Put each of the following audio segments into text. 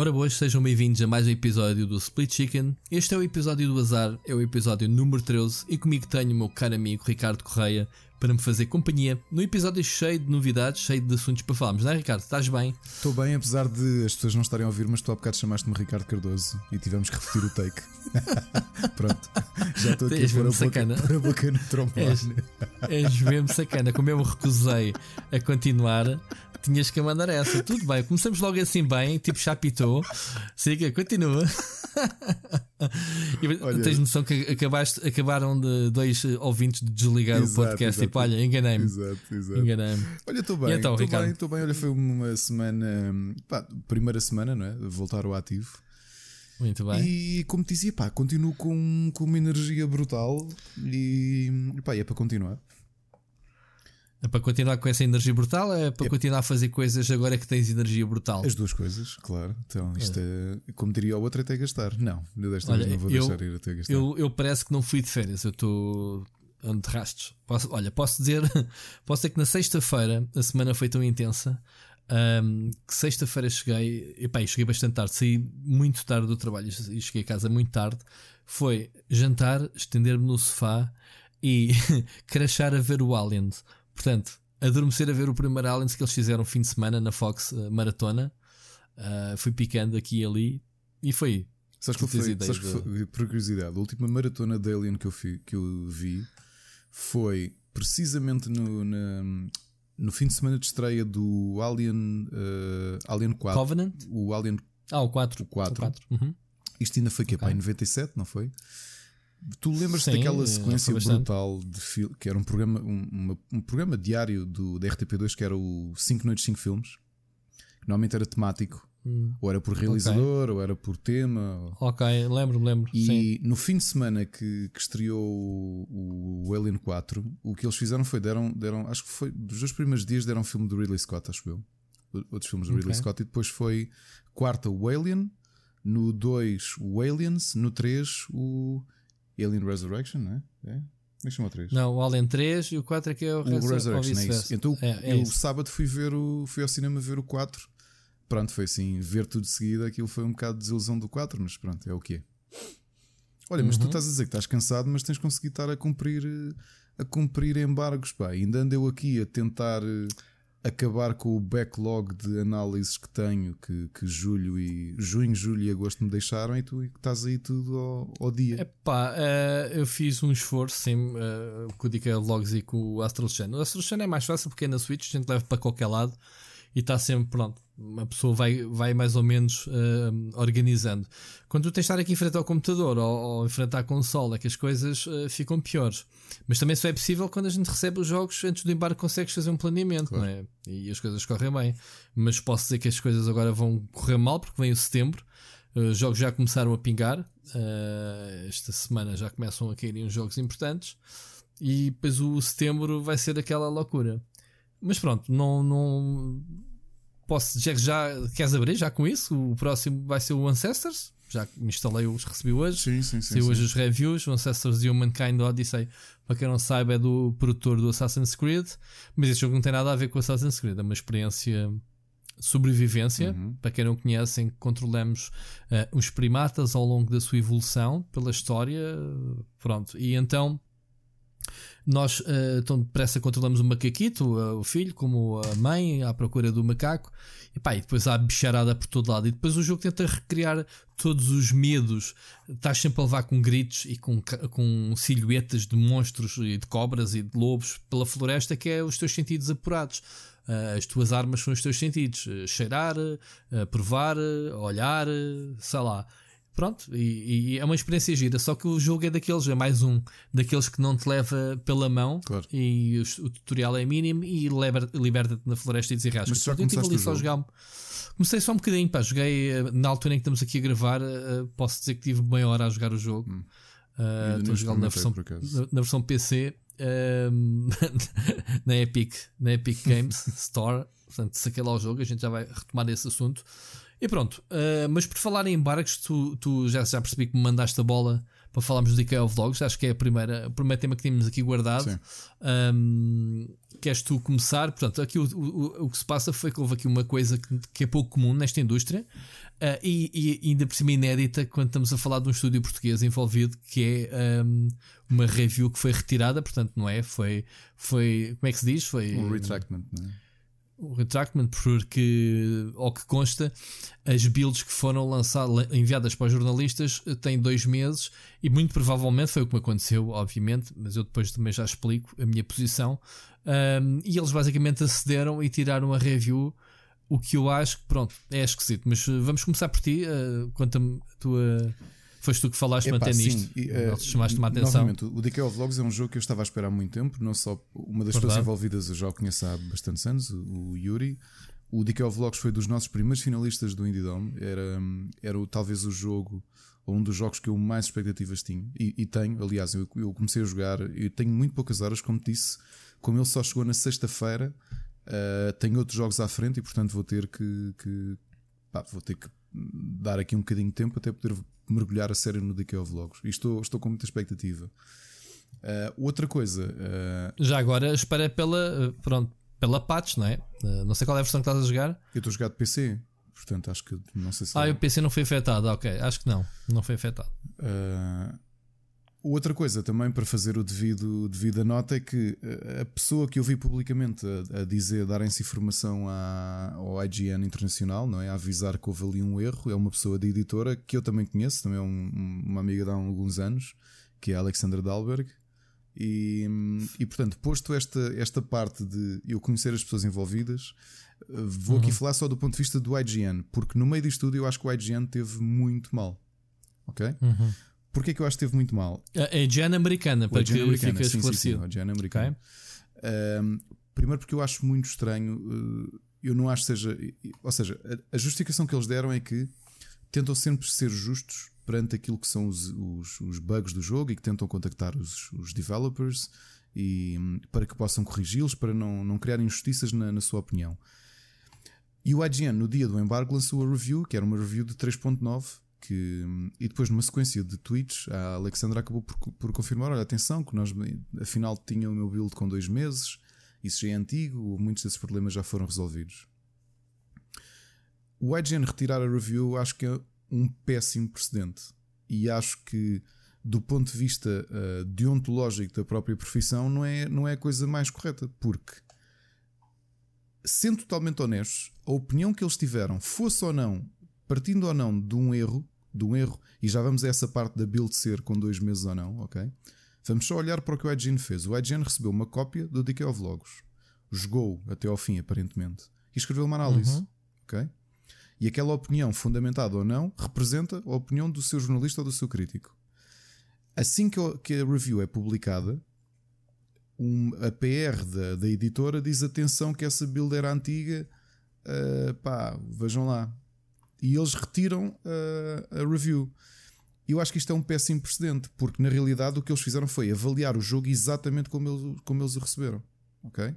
Ora boas, sejam bem-vindos a mais um episódio do Split Chicken. Este é o episódio do azar, é o episódio número 13 e comigo tenho o meu caro amigo Ricardo Correia para me fazer companhia no episódio cheio de novidades, cheio de assuntos para falarmos, não é Ricardo? Estás bem? Estou bem, apesar de as pessoas não estarem a ouvir, mas tu há bocado chamaste-me Ricardo Cardoso e tivemos que repetir o take. Pronto, já estou aqui a pôr a, sacana. boca, pôr a boca no trombone. És, és mesmo sacana, como eu me recusei a continuar, tinhas que mandar essa. Tudo bem, começamos logo assim bem, tipo chapitou. Siga, continua. e olha, tens noção que acabaste, acabaram de dois ouvintes de desligar exato, o podcast. Tipo, olha, enganei-me. Exato, exato. Enganei-me. Olha, estou bem, estou então, bem, estou bem. Olha, foi uma semana, pá, primeira semana, não é? Voltar ao ativo. Muito bem. E como te dizia, pá, continuo com, com uma energia brutal e pá, é para continuar. É para continuar com essa energia brutal? É para é. continuar a fazer coisas agora que tens energia brutal? As duas coisas, claro. Então, isto é, é como diria o outro, até gastar. Não, eu desta Olha, vez não vou eu, deixar ir até gastar. Eu, eu parece que não fui de férias, eu estou onde rastros. Posso, olha, posso dizer, posso dizer que na sexta-feira a semana foi tão intensa um, que sexta-feira cheguei, epá, cheguei bastante tarde, saí muito tarde do trabalho e cheguei a casa muito tarde. Foi jantar, estender-me no sofá e crachar a ver o Alien. Portanto, adormecer a ver o primeiro Aliens que eles fizeram fim de semana na Fox uh, Maratona. Uh, fui picando aqui e ali e foi. Sabes que, foi, sabes que foi, por curiosidade, a última maratona de Alien que eu, fi, que eu vi foi precisamente no, na, no fim de semana de estreia do Alien, uh, Alien 4. Covenant? O Alien. Ah, o 4. O 4. O 4. Uhum. Isto ainda foi que okay. em 97, não foi? Tu lembras-te daquela sequência brutal de que era um programa, um, um, programa diário do, da RTP2 que era o 5 Noites 5 Filmes, que normalmente era temático, hum. ou era por realizador, okay. ou era por tema. Ok, lembro-me, lembro. E sim. no fim de semana que, que estreou o, o, Alien 4, o que eles fizeram foi deram, deram, acho que foi dos dois primeiros dias deram um filme do Ridley Scott, acho eu. Outros filmes do okay. Ridley Scott, e depois foi quarta o Alien, no 2 o Aliens, no 3 o. Alien Resurrection, não é? é? Como é chama o 3? Não, o Alien 3 e o 4 é que é o, o Resurrection. É isso. Então é, é eu isso. sábado fui ver o fui ao cinema ver o 4. Pronto, foi assim, ver tudo de seguida, aquilo foi um bocado de desilusão do 4, mas pronto, é o que é. Olha, mas uhum. tu estás a dizer que estás cansado, mas tens conseguido estar a cumprir a cumprir embargos, pá. Ainda ando eu aqui a tentar acabar com o backlog de análises que tenho, que, que julho e junho, julho e agosto me deixaram e tu estás aí tudo ao, ao dia. Epá, uh, eu fiz um esforço sim, uh, com o DK Vlogs e com o Astral Chain. O Astral Chain é mais fácil porque é na Switch, a gente leva para qualquer lado e está sempre pronto. Uma pessoa vai, vai mais ou menos uh, organizando. Quando tu tens de estar aqui em frente ao computador ou, ou em frente à consola, é que as coisas uh, ficam piores. Mas também só é possível quando a gente recebe os jogos antes do embarque, consegues fazer um planeamento, claro. não é? E as coisas correm bem. Mas posso dizer que as coisas agora vão correr mal porque vem o setembro. Os jogos já começaram a pingar. Uh, esta semana já começam a cair uns jogos importantes. E depois o setembro vai ser aquela loucura. Mas pronto, não, não posso dizer que já queres abrir já com isso. O próximo vai ser o Ancestors. Já me instalei os recebi hoje. Sim, sim, sim. Hoje os reviews. O Ancestors e o Mankind Odyssey, para quem não saiba, é do produtor do Assassin's Creed. Mas este jogo não tem nada a ver com o Assassin's Creed. É uma experiência de sobrevivência. Uhum. Para quem não conhece, controlamos uh, os primatas ao longo da sua evolução pela história. Pronto. E então nós uh, tão depressa controlamos o macaquito, uh, o filho, como a mãe, à procura do macaco, e, pá, e depois há bicharada por todo lado. E depois o jogo tenta recriar todos os medos. Estás sempre a levar com gritos e com, com silhuetas de monstros e de cobras e de lobos pela floresta, que é os teus sentidos apurados. Uh, as tuas armas são os teus sentidos: cheirar, provar, olhar, sei lá. Pronto, e, e, é uma experiência gira, só que o jogo é daqueles, é mais um daqueles que não te leva pela mão claro. e o, o, tutorial é mínimo e liberta-te na floresta e desenrasca. Mas só eu tive ali só jogar. Comecei só um bocadinho, pá, joguei eh, na altura em que estamos aqui a gravar, uh, posso dizer que tive meia hora a jogar o jogo. Hum. Uh, estou a jogar na versão, na, na, versão PC uh, na Epic, na Epic Games Store. Portanto, saquei lá o jogo, a gente já vai retomar esse assunto. E pronto, uh, mas por falar em embargos, tu, tu já, já percebi que me mandaste a bola para falarmos do Decay of Vlogs. Acho que é a primeira, o primeiro tema que tínhamos aqui guardado. Um, queres tu começar? Portanto, aqui o, o, o que se passa foi que houve aqui uma coisa que, que é pouco comum nesta indústria. Uh, e, e, ainda por cima inédita quando estamos a falar de um estúdio português envolvido que é um, uma review que foi retirada, portanto não é? Foi, foi como é que se diz? Foi um retractment, não é? O retractment, porque, ao que consta, as builds que foram lançadas, enviadas para os jornalistas eh, têm dois meses e muito provavelmente foi o que me aconteceu, obviamente, mas eu depois também já explico a minha posição. Um, e eles basicamente acederam e tiraram a review, o que eu acho que, pronto, é esquisito. Mas eh, vamos começar por ti, uh, conta-me a tua Foste tu que falaste Epá, manter nisto. Sim, uh, chamaste-me a atenção. Novamente, o Decay of Vlogs é um jogo que eu estava a esperar há muito tempo. Não só uma das Verdade. pessoas envolvidas eu já o conheço há bastantes anos, o, o Yuri. O Decay of Vlogs foi dos nossos primeiros finalistas do Indie Dome. Era, era talvez o jogo, ou um dos jogos que eu mais expectativas tinha. E, e tenho, aliás, eu, eu, comecei a jogar, eu tenho muito poucas horas, como te disse. Como ele só chegou na sexta-feira, uh, tenho outros jogos à frente e portanto vou ter que, que pá, vou ter que dar aqui um bocadinho de tempo até poder mergulhar a sério no Decay of Vlogs. E estou, estou com muita expectativa. Uh, outra coisa. Uh... Já agora espera pela, pronto, pela patch, não é? Uh, não sei qual é a versão que estás a jogar. Eu estou a jogar de PC. Portanto, acho que não sei se. Ah, é... o PC não foi afetado, ok. Acho que não. Não foi afetado. Outra coisa também para fazer o devido, devida nota é que a pessoa que eu vi publicamente a, a dizer, darem-se informação à, ao IGN Internacional, não é? A avisar que houve ali um erro, é uma pessoa de editora que eu também conheço, também é um, uma amiga de há alguns anos, que é a Alexandra Dalberg. E, e portanto, posto esta, esta parte de eu conhecer as pessoas envolvidas, vou uhum. aqui falar só do ponto de vista do IGN, porque no meio disto tudo eu acho que o IGN teve muito mal. Ok? Uhum. Porquê que eu acho que teve muito mal? É a Gen americana, para que americana, fique esclarecido. Sim, sim, sim, a americana. Okay. Um, primeiro porque eu acho muito estranho, uh, eu não acho que seja. Ou seja, a, justificação que eles deram é que tentam sempre ser justos perante aquilo que são os, os, os bugs do jogo e que tentam contactar os, os developers e, um, para que possam corrigi-los, para não, não criar injustiças na, na sua opinião. E o IGN, no dia do embargo, lançou a review, que era uma review de 3.9 que, e depois numa sequência de tweets a Alexandra acabou por, por confirmar, olha atenção que nós afinal tinha o meu build com dois meses isso já é antigo, muitos desses problemas já foram resolvidos. O IGN retirar a review acho que é um péssimo precedente. E acho que do ponto de vista uh, deontológico da própria profissão não é, não é a coisa mais correta porque sendo totalmente honestos a opinião que eles tiveram fosse ou não partindo ou não de um erro, de um erro, e já vamos a essa parte da build ser com dois meses ou não, ok? Vamos só olhar para o que o IGN fez. O IGN recebeu uma cópia do Decay of Logos, jogou até ao fim, aparentemente, e escreveu uma análise, uhum. ok? E aquela opinião, fundamentada ou não, representa a opinião do seu jornalista ou do seu crítico. Assim que a review é publicada, um, a PR da, da, editora diz atenção que essa build era antiga, uh, pá, vejam lá, e eles retiram a, a review. Eu acho que isto é um péssimo precedente, porque na realidade o que eles fizeram foi avaliar o jogo exatamente como eles, como eles o receberam. Ok?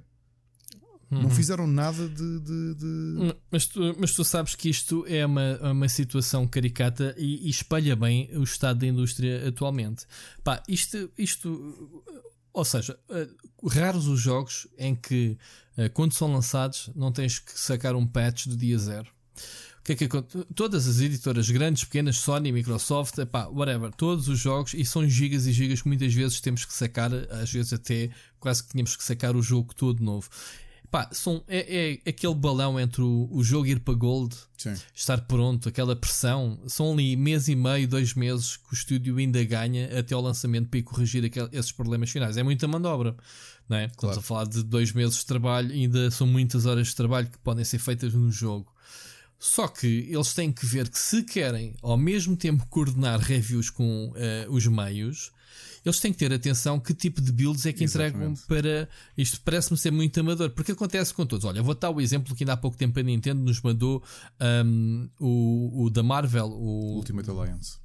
Uhum. Não fizeram nada de. de, de... Hum, mas, tu, mas tu sabes que isto é uma, uma situação caricata e, e espalha bem o estado da indústria atualmente. Pá, isto, isto ou seja, uh, raros os jogos em que, uh, quando são lançados, não tens que sacar um patch do dia zero que é que Todas as editoras grandes, pequenas, Sony, Microsoft, epá, whatever, todos os jogos, e são gigas e gigas que muitas vezes temos que sacar, às vezes até quase que tínhamos que sacar o jogo todo novo. Epá, são, é, é aquele balão entre o, o jogo ir para Gold, Sim. estar pronto, aquela pressão. São ali mês e meio, dois meses que o estúdio ainda ganha até ao lançamento para ir corrigir aquel, esses problemas finais. É muita mandobra, não é? Claro. Estamos a falar de dois meses de trabalho, ainda são muitas horas de trabalho que podem ser feitas no jogo. Só que eles têm que ver que se querem ao mesmo tempo coordenar reviews com uh, os meios, eles têm que ter atenção que tipo de builds é que entregam para. Isto parece-me ser muito amador, porque acontece com todos. Olha, vou dar o exemplo que ainda há pouco tempo a Nintendo nos mandou um, o, o da Marvel, o Ultimate Alliance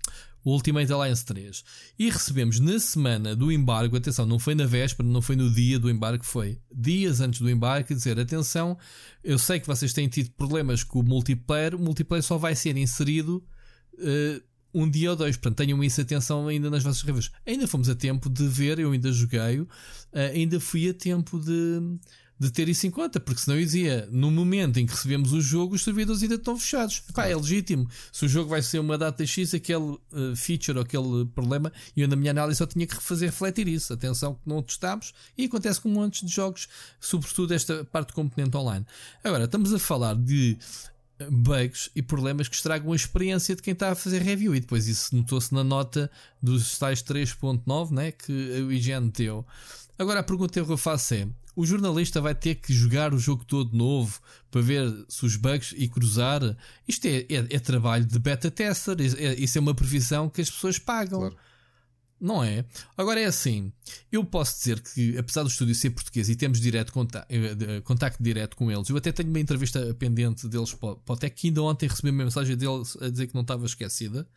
o Ultimate Alliance 3. E recebemos na semana do embargo, atenção, não foi na véspera, não foi no dia do embargo, foi dias antes do embargo, dizer, atenção, eu sei que vocês têm tido problemas com o multiplayer, o multiplayer só vai ser inserido uh, um dia ou dois. Portanto, tenham isso atenção ainda nas vossas reviews. Ainda fomos a tempo de ver, eu ainda joguei, uh, ainda fui a tempo de, de ter isso em conta, porque senão eu dizia, no momento em que recebemos o jogo, os servidores ainda estão fechados. Pá, é legítimo. Se o jogo vai ser uma data X, aquele uh, feature ou aquele problema, e eu na minha análise só tinha que fazer refletir isso. Atenção que não testámos, e acontece com montes de jogos, sobretudo esta parte do componente online. Agora, estamos a falar de bugs e problemas que estragam a experiência de quem está a fazer review. E depois isso notou-se na nota dos tais 3.9 né, que o IGN deu. Agora a pergunta que eu faço é: o jornalista vai ter que jogar o jogo todo novo para ver se os bugs e cruzar? Isto é, é, é trabalho de beta tester, é, isso é uma previsão que as pessoas pagam. Claro. Não é? Agora é assim, eu posso dizer que, apesar do estúdio ser português e temos direto contacto, eh, contacto direto com eles, eu até tenho uma entrevista pendente deles o Tech, que ainda ontem recebi uma mensagem deles a dizer que não estava esquecida.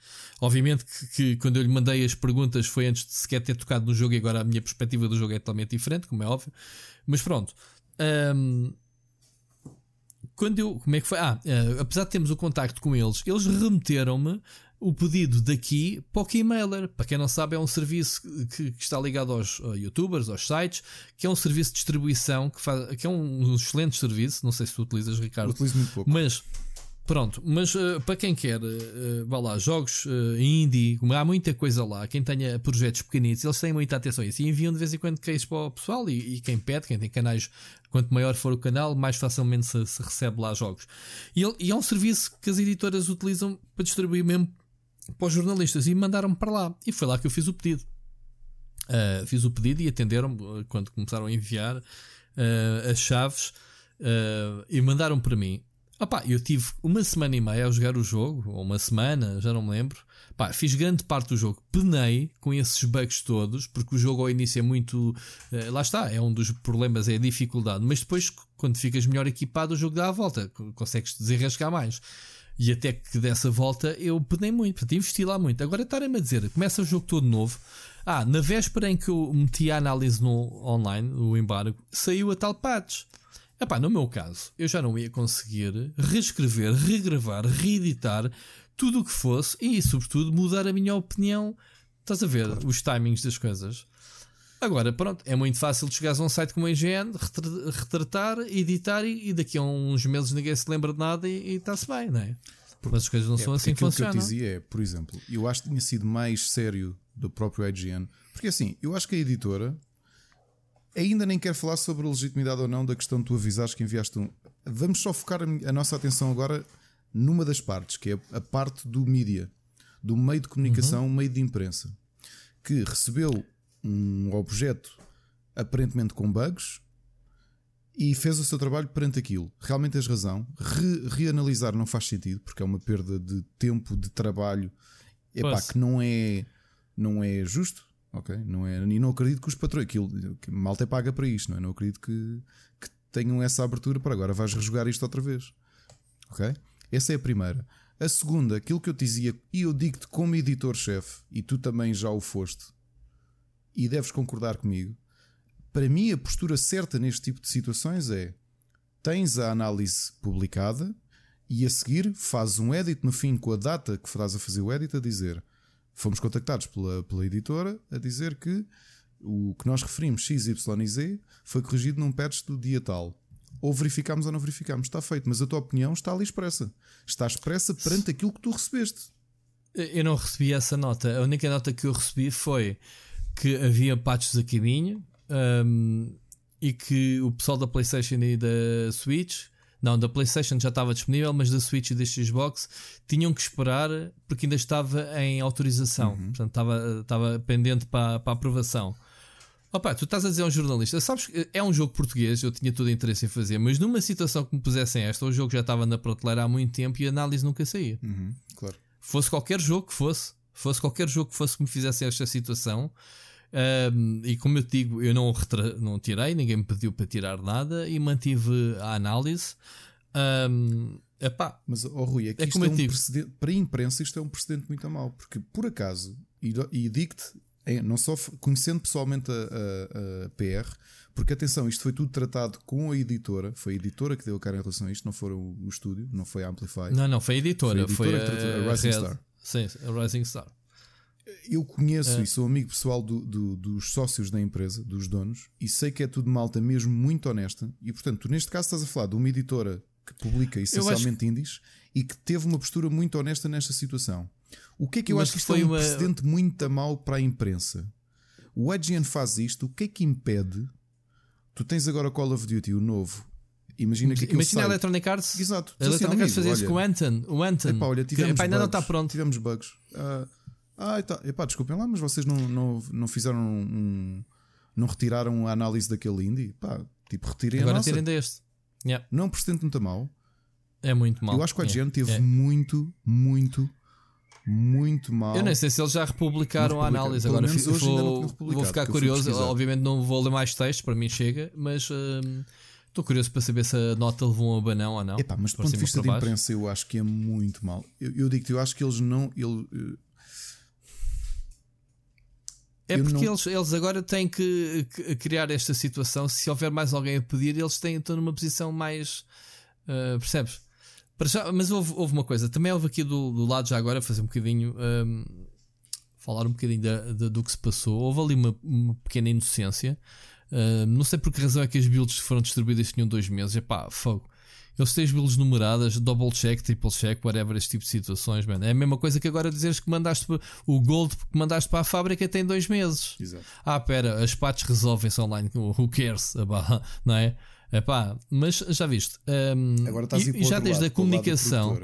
Obviamente que, que, quando eu lhe mandei as perguntas foi antes de sequer ter tocado no jogo e agora a minha perspectiva do jogo é totalmente diferente, como é óbvio. Mas pronto. Um, quando eu. Como é que foi? Ah, uh, apesar de termos o contacto com eles, eles remeteram-me o pedido daqui para o Keymailer. Para quem não sabe, é um serviço que, que está ligado aos youtubers, aos sites, que é um serviço de distribuição que, faz, que é um, um excelente serviço. Não sei se tu utilizas, Ricardo. Utilizo muito pouco. Mas. Pronto, mas uh, para quem quer, uh, vá lá, jogos uh, indie, há muita coisa lá. Quem tenha projetos pequenitos, eles têm muita atenção a isso e enviam de vez em quando cases para o pessoal. E, e, quem pede, quem tem canais, quanto maior for o canal, mais facilmente se, se recebe lá jogos. E, e, é um serviço que as editoras utilizam para distribuir mesmo para os jornalistas e mandaram-me para lá. E foi lá que eu fiz o pedido. Uh, fiz o pedido e atenderam-me ah, quando começaram a enviar uh, as chaves uh, e mandaram para mim. Opá, eu tive uma semana e meia a jogar o jogo, ou uma semana, já não me lembro. Pá, fiz grande parte do jogo, penei com esses bugs todos, porque o jogo ao início é muito. lá está, é um dos problemas, é a dificuldade. Mas depois, quando ficas melhor equipado, o jogo dá a volta, consegues desenrascar mais. E até que dessa volta eu penei muito, portanto investi lá muito. Agora estarem-me a dizer, começa o jogo todo novo. Ah, na véspera em que eu meti a análise no online, o embargo, saiu a tal patch. Epá, no meu caso, eu já não ia conseguir reescrever, regravar, reeditar tudo o que fosse e, sobretudo, mudar a minha opinião. Estás a ver os timings das coisas? Agora, pronto, é muito fácil chegares a um site como a IGN, retratar, editar e, daqui a uns meses ninguém se lembra de nada e está-se bem, não é? Mas as coisas não é, são assim que funcionam. O que eu dizia é, por exemplo, eu acho que tinha sido mais sério do próprio IGN, porque assim, eu acho que a editora ainda nem quer falar sobre a legitimidade ou não da questão de tu avisares que enviaste um. Vamos só focar a nossa atenção agora numa das partes, que é a parte do mídia, do meio de comunicação, uhum. meio de imprensa, que recebeu um objeto aparentemente com bugs e fez o seu trabalho perante aquilo. Realmente tens razão. Re reanalisar não faz sentido porque é uma perda de tempo de trabalho epá, que não é, não é justo. Ok? Não é, e não acredito que os patrões. Aquilo, que malta é paga para isto, não é? Não acredito que, que tenham essa abertura para agora vais rejogar isto outra vez. Ok? Essa é a primeira. A segunda, aquilo que eu te dizia, e eu digo-te como editor-chefe, e tu também já o foste, e deves concordar comigo, para mim a postura certa neste tipo de situações é tens a análise publicada e a seguir fazes um edit no fim com a data que estás a fazer o edit a dizer fomos contactados pela, pela editora a dizer que o que nós referimos X, Y e Z foi corrigido num patch do dia tal. Ou verificamos ou não verificamos. Está feito, mas a tua opinião está ali expressa. Está expressa perante aquilo que tu recebeste. Eu não recebi essa nota. A única nota que eu recebi foi que havia patches a caminho um, e que o pessoal da PlayStation e da Switch, não, da PlayStation já estava disponível, mas da Switch e da Xbox tinham que esperar porque ainda estava em autorização, uhum. portanto estava, estava pendente para, para aprovação. Opa, tu estás a dizer a um jornalista, sabes que é um jogo português, eu tinha todo o interesse em fazer, mas numa situação que me pusessem esta, o jogo já estava na prateleira há muito tempo e a análise nunca saía. Uhum, claro. Fosse qualquer jogo que fosse, fosse qualquer jogo que fosse que me fizesse esta situação, um, e como eu te digo, eu não, não tirei, ninguém me pediu para tirar nada e mantive a análise. Um, epá, Mas, oh, Rui, é que é isto é um precedente, para a imprensa isto é um precedente muito mal, porque por acaso, e, e digo-te, é, não só conhecendo pessoalmente a, a, a, PR, porque atenção, isto foi tudo tratado com a editora, foi a editora que deu a cara em relação a isto, não foi o, o estúdio, não foi a Amplify. Não, não, foi a editora, foi a, editora foi a, a Rising Star. Sim, Rising Star. Eu conheço é. e sou amigo pessoal do, do, dos sócios da empresa, dos donos, e sei que é tudo malta mesmo muito honesta. E portanto, tu neste caso estás a falar de uma editora que publica essencialmente indies e que teve uma postura muito honesta nesta situação. O que é que eu Mas acho que isto é um uma... precedente muito mal para a imprensa? O IGN faz isto, o que é que impede? Tu tens agora Call of Duty, o novo. Imagina que Imagina sai... a Electronic Arts. Exato. A Electronic Arts fazia isso com o Anton. O Anton. Epá, olha, tivemos que, epá, ainda bugs, não está pronto. Tivemos bugs. Uh, ah, tá. epá, desculpem lá, mas vocês não, não, não fizeram um, Não retiraram a análise daquele indie? Pá, tipo, retirem Agora a nossa. tirem deste. Yeah. Não precedente muito mal. É muito mal. Eu acho que a IGN yeah. teve yeah. muito, muito, muito mal. Eu nem sei se eles já republicaram a análise. Agora vou, vou ficar curioso. Obviamente não vou ler mais textos, para mim chega, mas. Hum, Estou curioso para saber se a nota levou um abanão ou não. Epá, mas do ponto de vista de imprensa, eu acho que é muito mal. Eu, eu digo-te, eu acho que eles não. Ele, é porque não... eles, eles agora têm que, que, criar esta situação. Se houver mais alguém a pedir, eles têm, estão numa posição mais. Uh, percebes? Já, mas houve, houve, uma coisa, também houve aqui do, do lado já agora, fazer um bocadinho. Um, falar um bocadinho da, da, do que se passou. Houve ali uma, uma pequena inocência. Uh, não sei por que razão é que as builds foram distribuídas tinham dois meses. É pá, fogo. Eles têm builds numeradas, double check, triple check, whatever, este tipo de situações, mano. É a mesma coisa que agora dizeres que mandaste o gold que mandaste para a fábrica tem dois meses. Exato. Ah, pera, as patches resolvem-se online. Who cares? Não é? Epá, mas já viste. Um, agora estás e, já desde lado, a comunicação.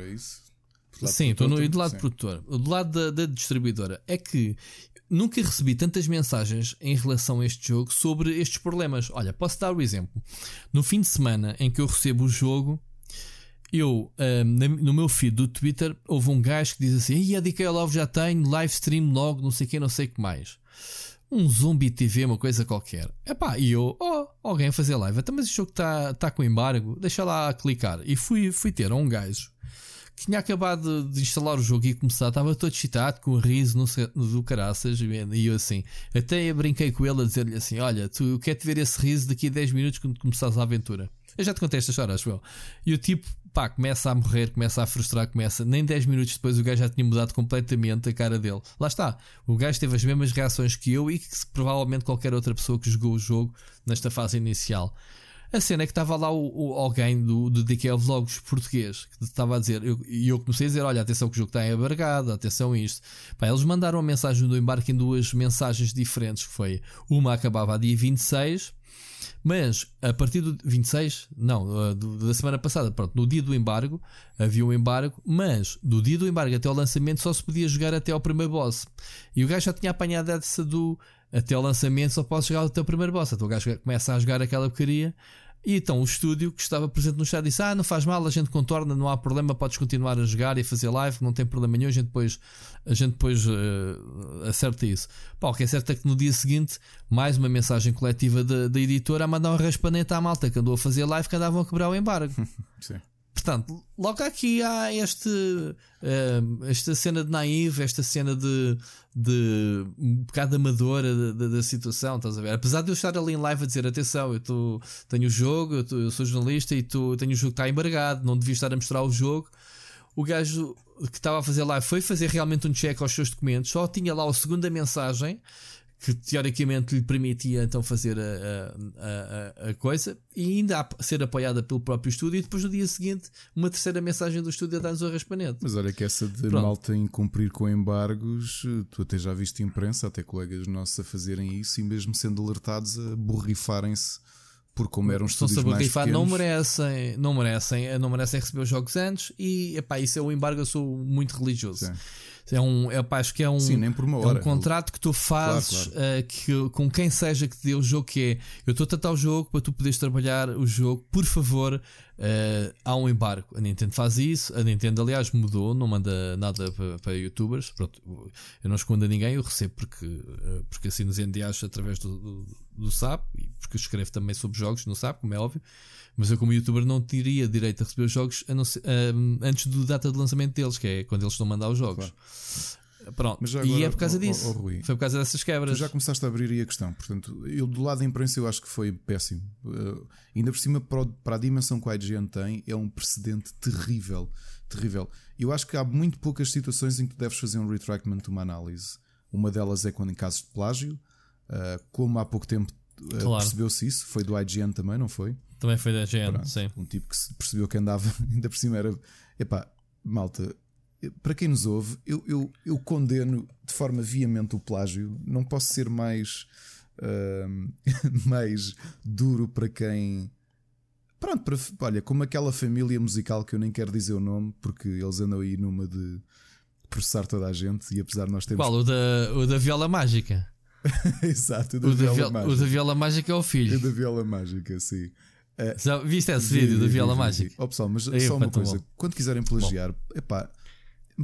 É sim, estou no, do lado produtor. Do lado da, da distribuidora. É que nunca recebi tantas mensagens em relação a este jogo sobre estes problemas. Olha, posso dar o um exemplo. No fim de semana em que eu recebo o jogo, eu um, no meu feed do Twitter houve um gajo que diz assim: e a DK Love já tenho, live stream logo, não sei o que, não sei o que mais. Um zombie TV, uma coisa qualquer. Epá, e eu, oh, alguém a fazer live. Então, mas o jogo está tá com embargo, deixa lá clicar. E fui, fui ter um gajo tinha acabado de instalar o jogo e começar, estava todo excitado, com o riso no, do caraças, e eu assim, até brinquei com ele a dizer-lhe assim: Olha, tu quer te ver esse riso daqui a 10 minutos quando começares a aventura. Eu já te contei esta história, acho eu. E o tipo, pá, começa a morrer, começa a frustrar, começa. Nem 10 minutos depois o gajo já tinha mudado completamente a cara dele. Lá está. O gajo teve as mesmas reações que eu e que provavelmente qualquer outra pessoa que jogou o jogo nesta fase inicial. A cena é que estava lá o, o alguém do, do DK Vlogs português que estava a dizer, e eu, eu, comecei a dizer: Olha, atenção que o jogo está embargado, atenção isto. Pá, eles mandaram a mensagem do embarque em duas mensagens diferentes: que foi uma acabava a dia 26, mas a partir do 26, não, da semana passada, pronto, no dia do embargo, havia um embargo, mas do dia do embargo até ao lançamento só se podia jogar até ao primeiro boss. E o gajo já tinha apanhado essa do até o lançamento só podes jogar o teu primeiro boss. Então o gajo começa a jogar aquela porcaria. E então o estúdio que estava presente no chat disse: Ah, não faz mal, a gente contorna, não há problema, podes continuar a jogar e fazer live, não tem problema nenhum, a gente depois, a gente depois uh, acerta isso. Pá, o que é certo é que no dia seguinte, mais uma mensagem coletiva da, da editora a mandar um raspanete à malta que andou a fazer live que andavam a quebrar o embargo. Sim. Portanto, logo aqui há este, uh, esta cena de naive, esta cena de, de um bocado amadora da, da, situação, estás a ver? Apesar de eu estar ali em live a dizer: atenção, eu tô, tenho o jogo, eu, tô, eu sou jornalista e tenho o jogo que está embargado, não devia estar a mostrar o jogo. O gajo que estava a fazer live foi fazer realmente um check aos seus documentos, só tinha lá a segunda mensagem que teoricamente lhe permitia então fazer a, a, a, a, coisa e ainda ser apoiada pelo próprio estúdio e depois no dia seguinte uma terceira mensagem do estúdio a dar-nos o raspanete. Mas olha que essa de Pronto. malta em cumprir com embargos, tu até já viste imprensa, até colegas nossos a fazerem isso e mesmo sendo alertados a borrifarem-se por como eram estúdios mais pequenos. não merecem, não merecem, não merecem receber os jogos antes e epá, isso é o embargo, eu sou muito religioso. Sim. É um, é, pá, acho que é um, Sim, nem por uma hora. É um contrato que tu fazes claro, claro. Uh, que, com quem seja que te dê o jogo, que é eu estou a tratar o jogo para tu poderes trabalhar o jogo, por favor, uh, há um embargo. A Nintendo faz isso, a Nintendo, aliás, mudou, não manda nada para, para youtubers. Pronto, eu não escondo a ninguém, eu recebo porque, uh, porque assino os NDAs através do, do, do SAP e porque escrevo também sobre jogos no SAP, como é óbvio. Mas eu, como youtuber, não teria direito a receber os jogos ser, um, antes do data de lançamento deles, que é quando eles estão a mandar os jogos. Claro. Pronto, agora, e é por causa disso. Oh, oh, Rui, Foi por causa dessas quebras. Já começaste a abrir aí a questão. Portanto, eu do lado da imprensa eu acho que foi péssimo. Uh, ainda por cima, para, para a dimensão que a IGN tem, é um precedente terrível. terrível. Eu acho que há muito poucas situações em que tu deves fazer um retractment uma análise. Uma delas é quando em casos de plágio, uh, como há pouco tempo uh, claro. percebeu-se isso, foi do IGN também, não foi? Também foi da IGN, Pronto, sim. Um tipo que percebeu que andava, ainda por cima era. Epá, malta, para quem nos ouve, eu, eu, eu condeno de forma veemente o plágio. Não posso ser mais, uh, mais duro para quem. Pronto, para, olha, como aquela família musical que eu nem quero dizer o nome, porque eles andam aí numa de processar toda a gente e apesar de nós termos. Qual? O da, o da viola mágica. Exato, o da, o viola, da mágica. O da viola mágica é o filho. O da viola mágica, sim. Uh, Já viste esse vi, vídeo vi, da viola vi, mágica? Oh, pessoal, mas Aí, só uma coisa: quando quiserem plagiar, é epá,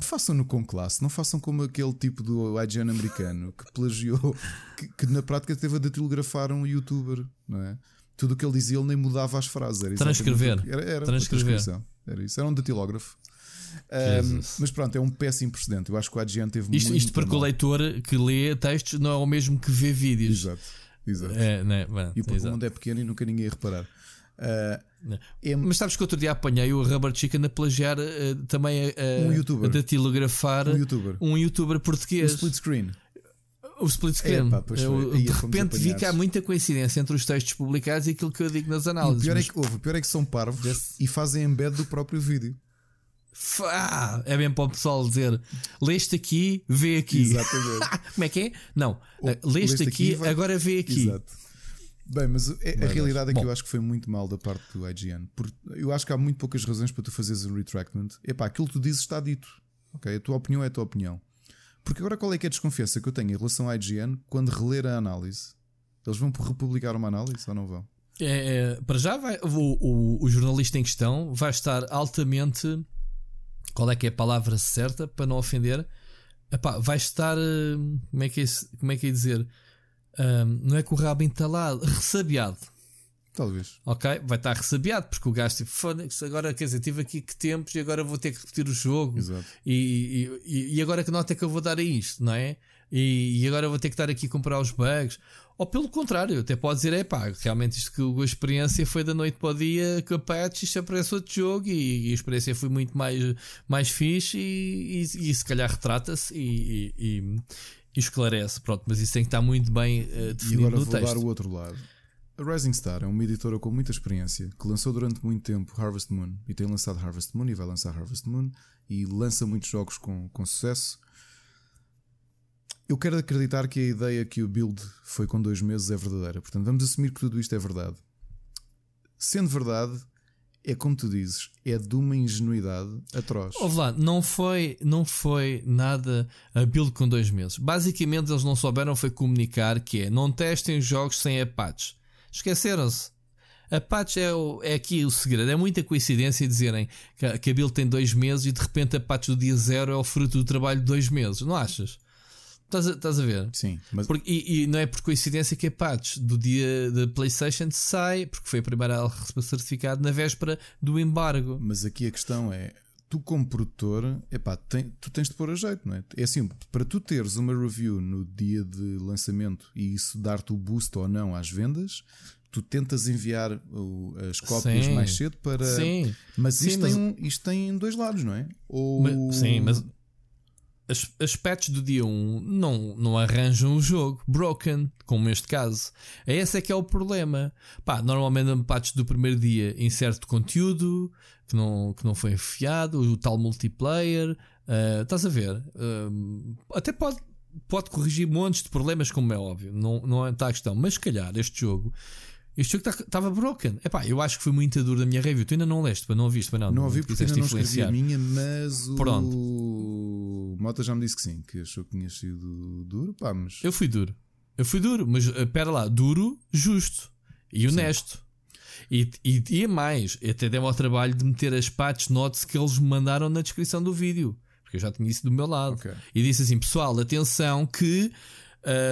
façam-no com classe, não façam como aquele tipo do IGN americano que plagiou, que, que, na prática teve a datilografar um youtuber, não é? Tudo o que ele dizia, ele nem mudava as frases. Era transcrever. Era, era transcrever. Era isso, era um datilógrafo. Um, mas pronto, é um péssimo precedente. Eu acho que o IGN teve isto, muito. Isto porque mal. o leitor que lê textos não é o mesmo que vê vídeos. Exato. Exato. É, né? Bom, e porque exato. o mundo é pequeno e nunca ninguém ia reparar. Uh, é... Mas sabes que outro dia apanhei o Rubber Chicken a plagiar uh, também a, um youtuber. a datilografar um youtuber. um youtuber português. O split screen. O split screen. eu, de repente vi que há muita coincidência entre os textos publicados e aquilo que eu digo nas análises. o pior, mas... é que, ouve, o pior é que são parvos yes. e fazem embed do próprio vídeo. Ah, é bem para o pessoal dizer: leste aqui, vê aqui. Exatamente. Como é que é? Não, leste, leste aqui, aqui agora vê aqui. Exato. Bem, mas a, a realidade é que Bom. eu acho que foi muito mal da parte do IGN. Porque eu acho que há muito poucas razões para tu fazeres um retractment. Epá, aquilo que tu dizes está dito. Ok? A tua opinião é a tua opinião. Porque agora qual é que é a desconfiança que eu tenho em relação à IGN quando reler a análise? Eles vão republicar uma análise ou não vão? É, é, para já vai, o, o, o, jornalista em questão vai estar altamente. Qual é que é a palavra certa para não ofender? Epá, vai estar. Hum, como é que é, como é, que é dizer? Um, não é com o rabo entalado, ressabiado. Talvez. Ok? Vai estar ressabiado, porque o gajo tipo, foda-se, agora quer dizer, tive aqui que tempos e agora vou ter que repetir o jogo. Exato. E, e, e agora que nota é que eu vou dar a isto, não é? E, e, agora vou ter que estar aqui a comprar os bugs. Ou pelo contrário, até pode dizer, é pá, realmente isto que a experiência foi da noite para o dia, que a patch isto aparece outro jogo e, e, a experiência foi muito mais, mais fixe e, e, e se calhar retrata-se e, e esclarece, pronto, mas isso tem que estar muito bem uh, definido e agora no vou texto. dar o outro lado. A Rising Star é uma editora com muita experiência que lançou durante muito tempo Harvest Moon e tem lançado Harvest Moon e vai lançar Harvest Moon e lança muitos jogos com, com sucesso. Eu quero acreditar que a ideia que o build foi com dois meses é verdadeira. Portanto, vamos assumir que tudo isto é verdade. Sendo verdade, é como tu dizes, é de uma ingenuidade atroz. Ouve lá, não foi, não foi nada a com dois meses. Basicamente, eles não souberam foi comunicar que é não testem os jogos sem a. Esqueceram-se. A patch é, o, é aqui o segredo. É muita coincidência dizerem que, que a build tem dois meses e de repente a patch do dia zero é o fruto do trabalho de dois meses. Não achas? Estás a, estás a ver? Sim. Mas... Porque, e, e, não é por coincidência que a patch do dia da PlayStation sai, porque foi a primeira a receber certificado na véspera do embargo. Mas aqui a questão é: tu, como produtor, epá, tem, tu tens de pôr a jeito, não é? É assim, para tu teres uma review no dia de lançamento e isso dar-te o boost ou não às vendas, tu tentas enviar as cópias sim, mais cedo para. Sim. Mas, sim, isto, mas... Tem um, isto tem dois lados, não é? Ou... Mas, sim, mas as, as patches do dia 1 não, não arranjam o jogo broken, como neste caso. Esse é que é o problema. Pá, normalmente patches do primeiro dia inserto conteúdo que não, que não foi enfiado, o tal multiplayer. Uh, estás a ver? Uh, até pode, pode corrigir montes de problemas, como é óbvio, não, não está a questão. Mas se calhar este jogo este jogo estava tá, broken. Epá, eu acho que foi muito duro da minha review. Tu ainda não leste, mas não ouviste, para não. Não ouvi porque ainda não escrevi a minha, mas o Pronto. Mota já me disse que sim, que achou que tinha sido duro. Pá, mas... Eu fui duro. Eu fui duro, mas espera lá, duro, justo e honesto. E, e, e mais, até deu ao trabalho de meter as patch notes que eles me mandaram na descrição do vídeo, porque eu já tinha isso do meu lado. Okay. E disse assim: pessoal, atenção que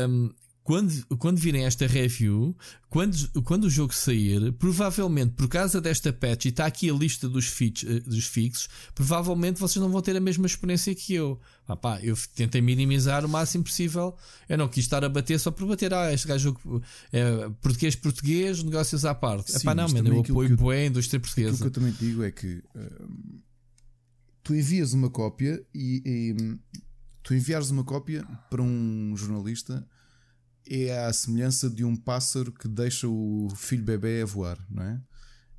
um, quando, quando virem esta review, quando, quando o jogo sair, provavelmente por causa desta patch, e está aqui a lista dos, fix, eh, dos fixos, provavelmente vocês não vão ter a mesma experiência que eu. Ah, pá, eu tentei minimizar o máximo possível. Eu não quis estar a bater só por bater. Ah, este gajo é português-português, negócios à parte. Sim, Epá, não, mano, eu apoio eu, a indústria portuguesa. O que eu também digo é que. Uh, tu envias uma cópia e, e tu enviares uma cópia para um jornalista é a semelhança de um pássaro que deixa o filho bebê a voar, não é?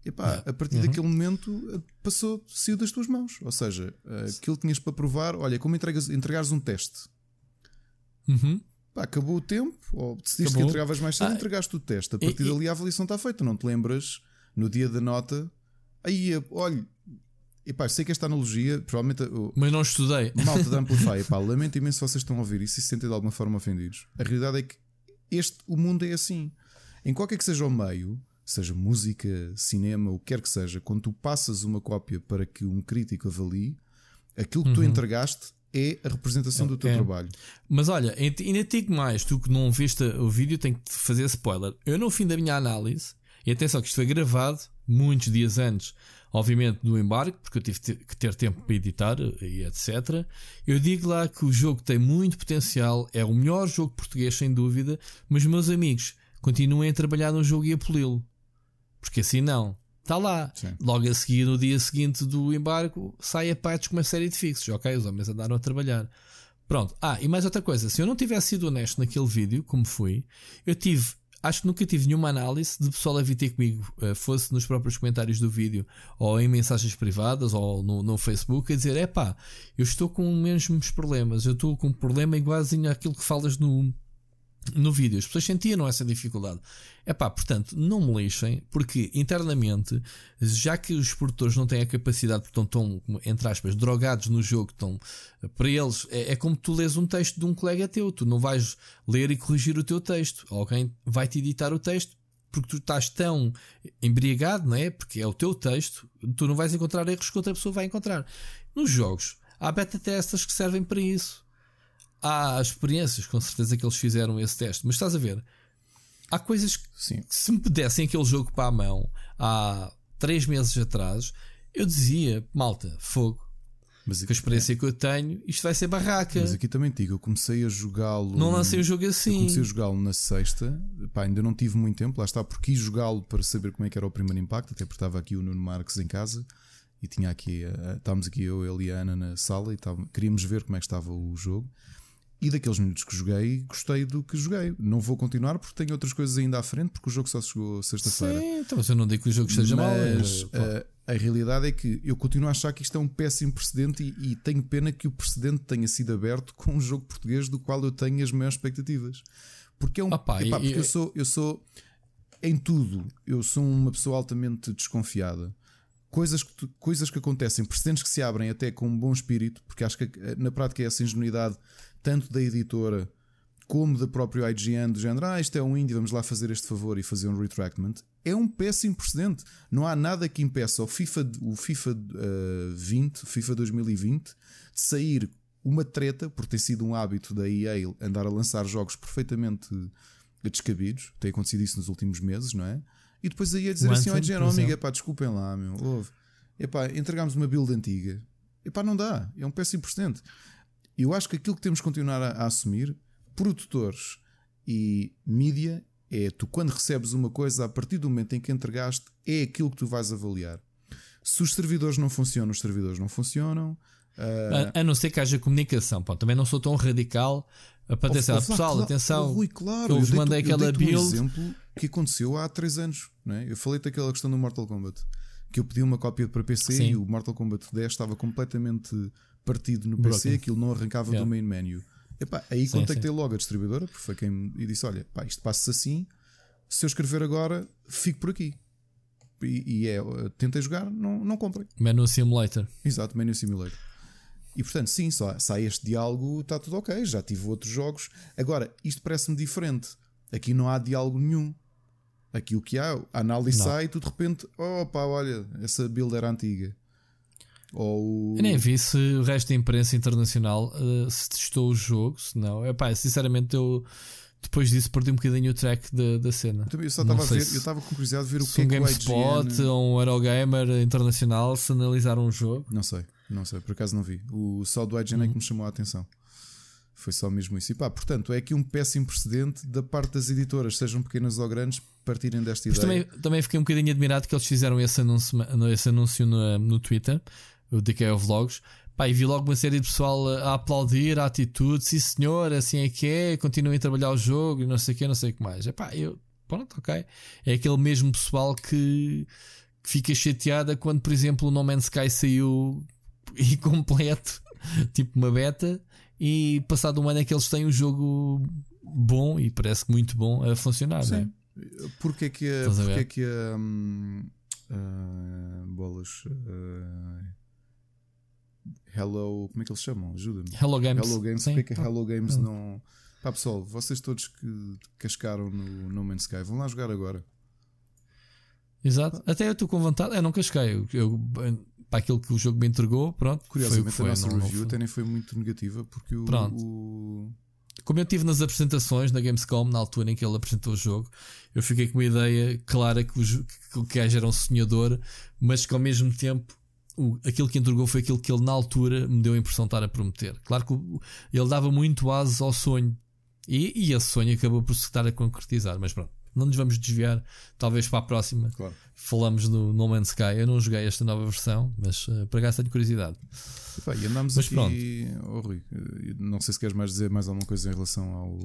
Epá, a partir uhum. daquele momento eh, passou, saiu das tuas mãos. Ou seja, aquilo que tinhas para provar, olha, como entregas, entregares um teste. Uhum. Pá, acabou o tempo, ou decidiste acabou. que entregavas mais cedo, ah, entregaste o teste. A partir e, dali a avaliação está feita. Não te lembras no dia da nota. Aí, olha, epá, sei que esta analogia, provavelmente. Mas não estudei. Malta da Amplify, epá, lamento imenso se vocês estão a ouvir isso e se sentem de alguma forma ofendidos. A realidade é que este, o mundo é assim. Em qualquer que seja o meio, seja música, cinema, o que quer que seja, quando tu passas uma cópia para que um crítico avalie, aquilo que uhum. tu entregaste é a representação do teu é. trabalho. Mas olha, ainda digo mais, tu que não viste o vídeo, tenho que te fazer spoiler. Eu, no fim da minha análise, e atenção que isto foi gravado muitos dias antes, obviamente, do embarque, porque eu tive que ter tempo para editar e etc. Eu digo lá que o jogo tem muito potencial, é o melhor jogo português, sem dúvida, mas meus amigos continuem a trabalhar no jogo e a poli-lo. Porque assim não. Está lá. Sim. Logo a seguir, no dia seguinte do embargo, sai a patch com uma série de fixos. Ok, os homens andaram a trabalhar. Pronto. Ah, e mais outra coisa. Se eu não tivesse sido honesto naquele vídeo, como fui, eu tive. Acho que nunca tive nenhuma análise de pessoal a vir ter comigo, eh, fosse nos próprios comentários do vídeo, ou em mensagens privadas, ou no, no Facebook, a dizer: é pá, eu estou com os mesmos problemas, eu estou com um problema igualzinho àquilo que falas no, no vídeo. As pessoas sentiam essa dificuldade. É pá, portanto, não me lixem, porque internamente, já que os produtores não têm a capacidade, porque estão, entre aspas, drogados no jogo, estão, para eles, é, é, como tu lês um texto de um colega teu. Tu não vais ler e corrigir o teu texto. Alguém vai te editar o texto porque tu estás tão embriagado, não é? Porque é o teu texto, tu não vais encontrar erros que outra pessoa vai encontrar. Nos jogos, há beta testas que servem para isso há experiências, com certeza que eles fizeram esse teste, mas estás a ver, há coisas que, Sim. se me dessem aquele jogo para a mão há três meses atrás, eu dizia, malta, fogo. Mas com a experiência é. que eu tenho, isto vai ser barraca. Mas aqui também te digo, eu comecei a jogá-lo. Não lancei o jogo assim. comecei a jogá-lo na sexta, pá, ainda não tive muito tempo, lá está, porque quis jogá-lo para saber como é que era o primeiro impacto, até porque estava aqui o Nuno Marques em casa e tinha aqui, estávamos aqui eu, ele e a Ana na sala e queríamos ver como é que estava o jogo. E daqueles minutos que joguei, gostei do que joguei. Não vou continuar porque tenho outras coisas ainda à frente, porque o jogo só chegou sexta-feira. Sim, então você não digo que o jogo esteja mal. Mas a, a, realidade é que eu continuo a achar que isto é um péssimo precedente e, e, tenho pena que o precedente tenha sido aberto com um jogo português do qual eu tenho as maiores expectativas. Porque é um. Opa, epá, e, porque eu sou, eu sou. Em tudo, eu sou uma pessoa altamente desconfiada coisas que, coisas que acontecem, precedentes que se abrem até com um bom espírito, porque acho que na prática é essa ingenuidade tanto da editora como da própria IGN, do género, ah, isto é um indie, vamos lá fazer este favor e fazer um retractment, é um péssimo precedente. Não há nada que impeça o FIFA, o FIFA uh, 20, o FIFA 2020, de sair uma treta, por ter sido um hábito da EA andar a lançar jogos perfeitamente descabidos, tem acontecido isso nos últimos meses, não é? E depois aí a dizer assim, ó, IGN, oh, amiga, pá, desculpem lá, meu, ouve, epá, entregámos uma build antiga, epá, não dá, é um péssimo precedente. Eu acho que aquilo que temos que continuar a, a assumir, produtores e mídia, é tu quando recebes uma coisa, a partir do momento em que entregaste, é aquilo que tu vais avaliar. Se os servidores não funcionam, os servidores não funcionam. Uh... A, a, não ser que haja comunicação. Pô, também não sou tão radical para. Oh, pessoal, claro, atenção. Rui, claro, eu vos mandei aquela build. Um exemplo que aconteceu há 3 anos. Né? Eu falei daquela questão do Mortal Kombat. Que eu pedi uma cópia para PC Sim. e o Mortal Kombat 10 estava completamente partido no PC, Broken. aquilo não arrancava yeah. do main menu. Epá, aí sim, contactei sim. logo a distribuidora, porque foi quem e disse: Olha, pá, isto passa assim. Se eu escrever agora, fico por aqui. E, e é, tentei jogar, não, não comprei. Menu Simulator. Exato, Menu Simulator. E portanto, sim, só sai este diálogo, está tudo ok. Já tive outros jogos. Agora, isto parece-me diferente. Aqui não há diálogo nenhum. Aqui o que há, a análise não. sai e tu de repente, opa, olha, essa build era antiga. Ou... Eu nem vi se o resto da imprensa internacional uh, se testou o jogo, se não. Epá, sinceramente, eu depois disso perdi um bocadinho o track da, da cena. Eu, só estava a ver, se, eu estava com curiosidade de ver o que um é GameSpot IGN... ou um Eurogamer internacional se analisaram um jogo. Não sei, não sei, por acaso não vi. O só do IGN uhum. é que me chamou a atenção. Foi só mesmo isso. E pá, portanto, é aqui um péssimo precedente da parte das editoras, sejam pequenas ou grandes, partirem desta Mas ideia. Também, também fiquei um bocadinho admirado que eles fizeram esse anúncio, esse anúncio no, no Twitter o DK Vlogs. Pá, e vi logo uma série de pessoal a, aplaudir a atitude, sim senhor, assim é que é, continuem a trabalhar o jogo e não sei o que, não sei o que mais. É pá, eu, pronto, ok. É aquele mesmo pessoal que, que fica chateada quando, por exemplo, o No Man's Sky saiu incompleto, tipo uma beta, e passado um ano é que eles têm um jogo bom e parece muito bom a funcionar, Sim. não é? Porque é que a, porque é que a, um, uh, bolas uh, Hello, como é que eles chamam? Ajuda-me. Hello Games. Hello Games, Sim. porque é que a Hello Games não. Pá pessoal, vocês todos que cascaram no No Man's Sky, vão lá jogar agora. Exato, até eu estou com vontade, eu não casquei. Eu, eu, para aquilo que o jogo me entregou, pronto. Curiosamente, foi, a nossa não, review não até nem foi muito negativa, porque o, o. Como eu tive nas apresentações na Gamescom, na altura em que ele apresentou o jogo, eu fiquei com uma ideia clara que o, que o gajo era um sonhador, mas que ao mesmo tempo o, aquilo que entregou foi aquilo que ele na altura me deu a impressão de estar a prometer. Claro que o, ele dava muito aso ao sonho e, e esse sonho acabou por se estar a concretizar, mas pronto não nos vamos desviar. Talvez para a próxima claro. falamos no No Man's Sky. Eu não joguei esta nova versão, mas uh, para cá tenho curiosidade. e andamos mas aqui. Pronto. Oh, Rui, eh, não sei se queres mais dizer mais alguma coisa em relação ao.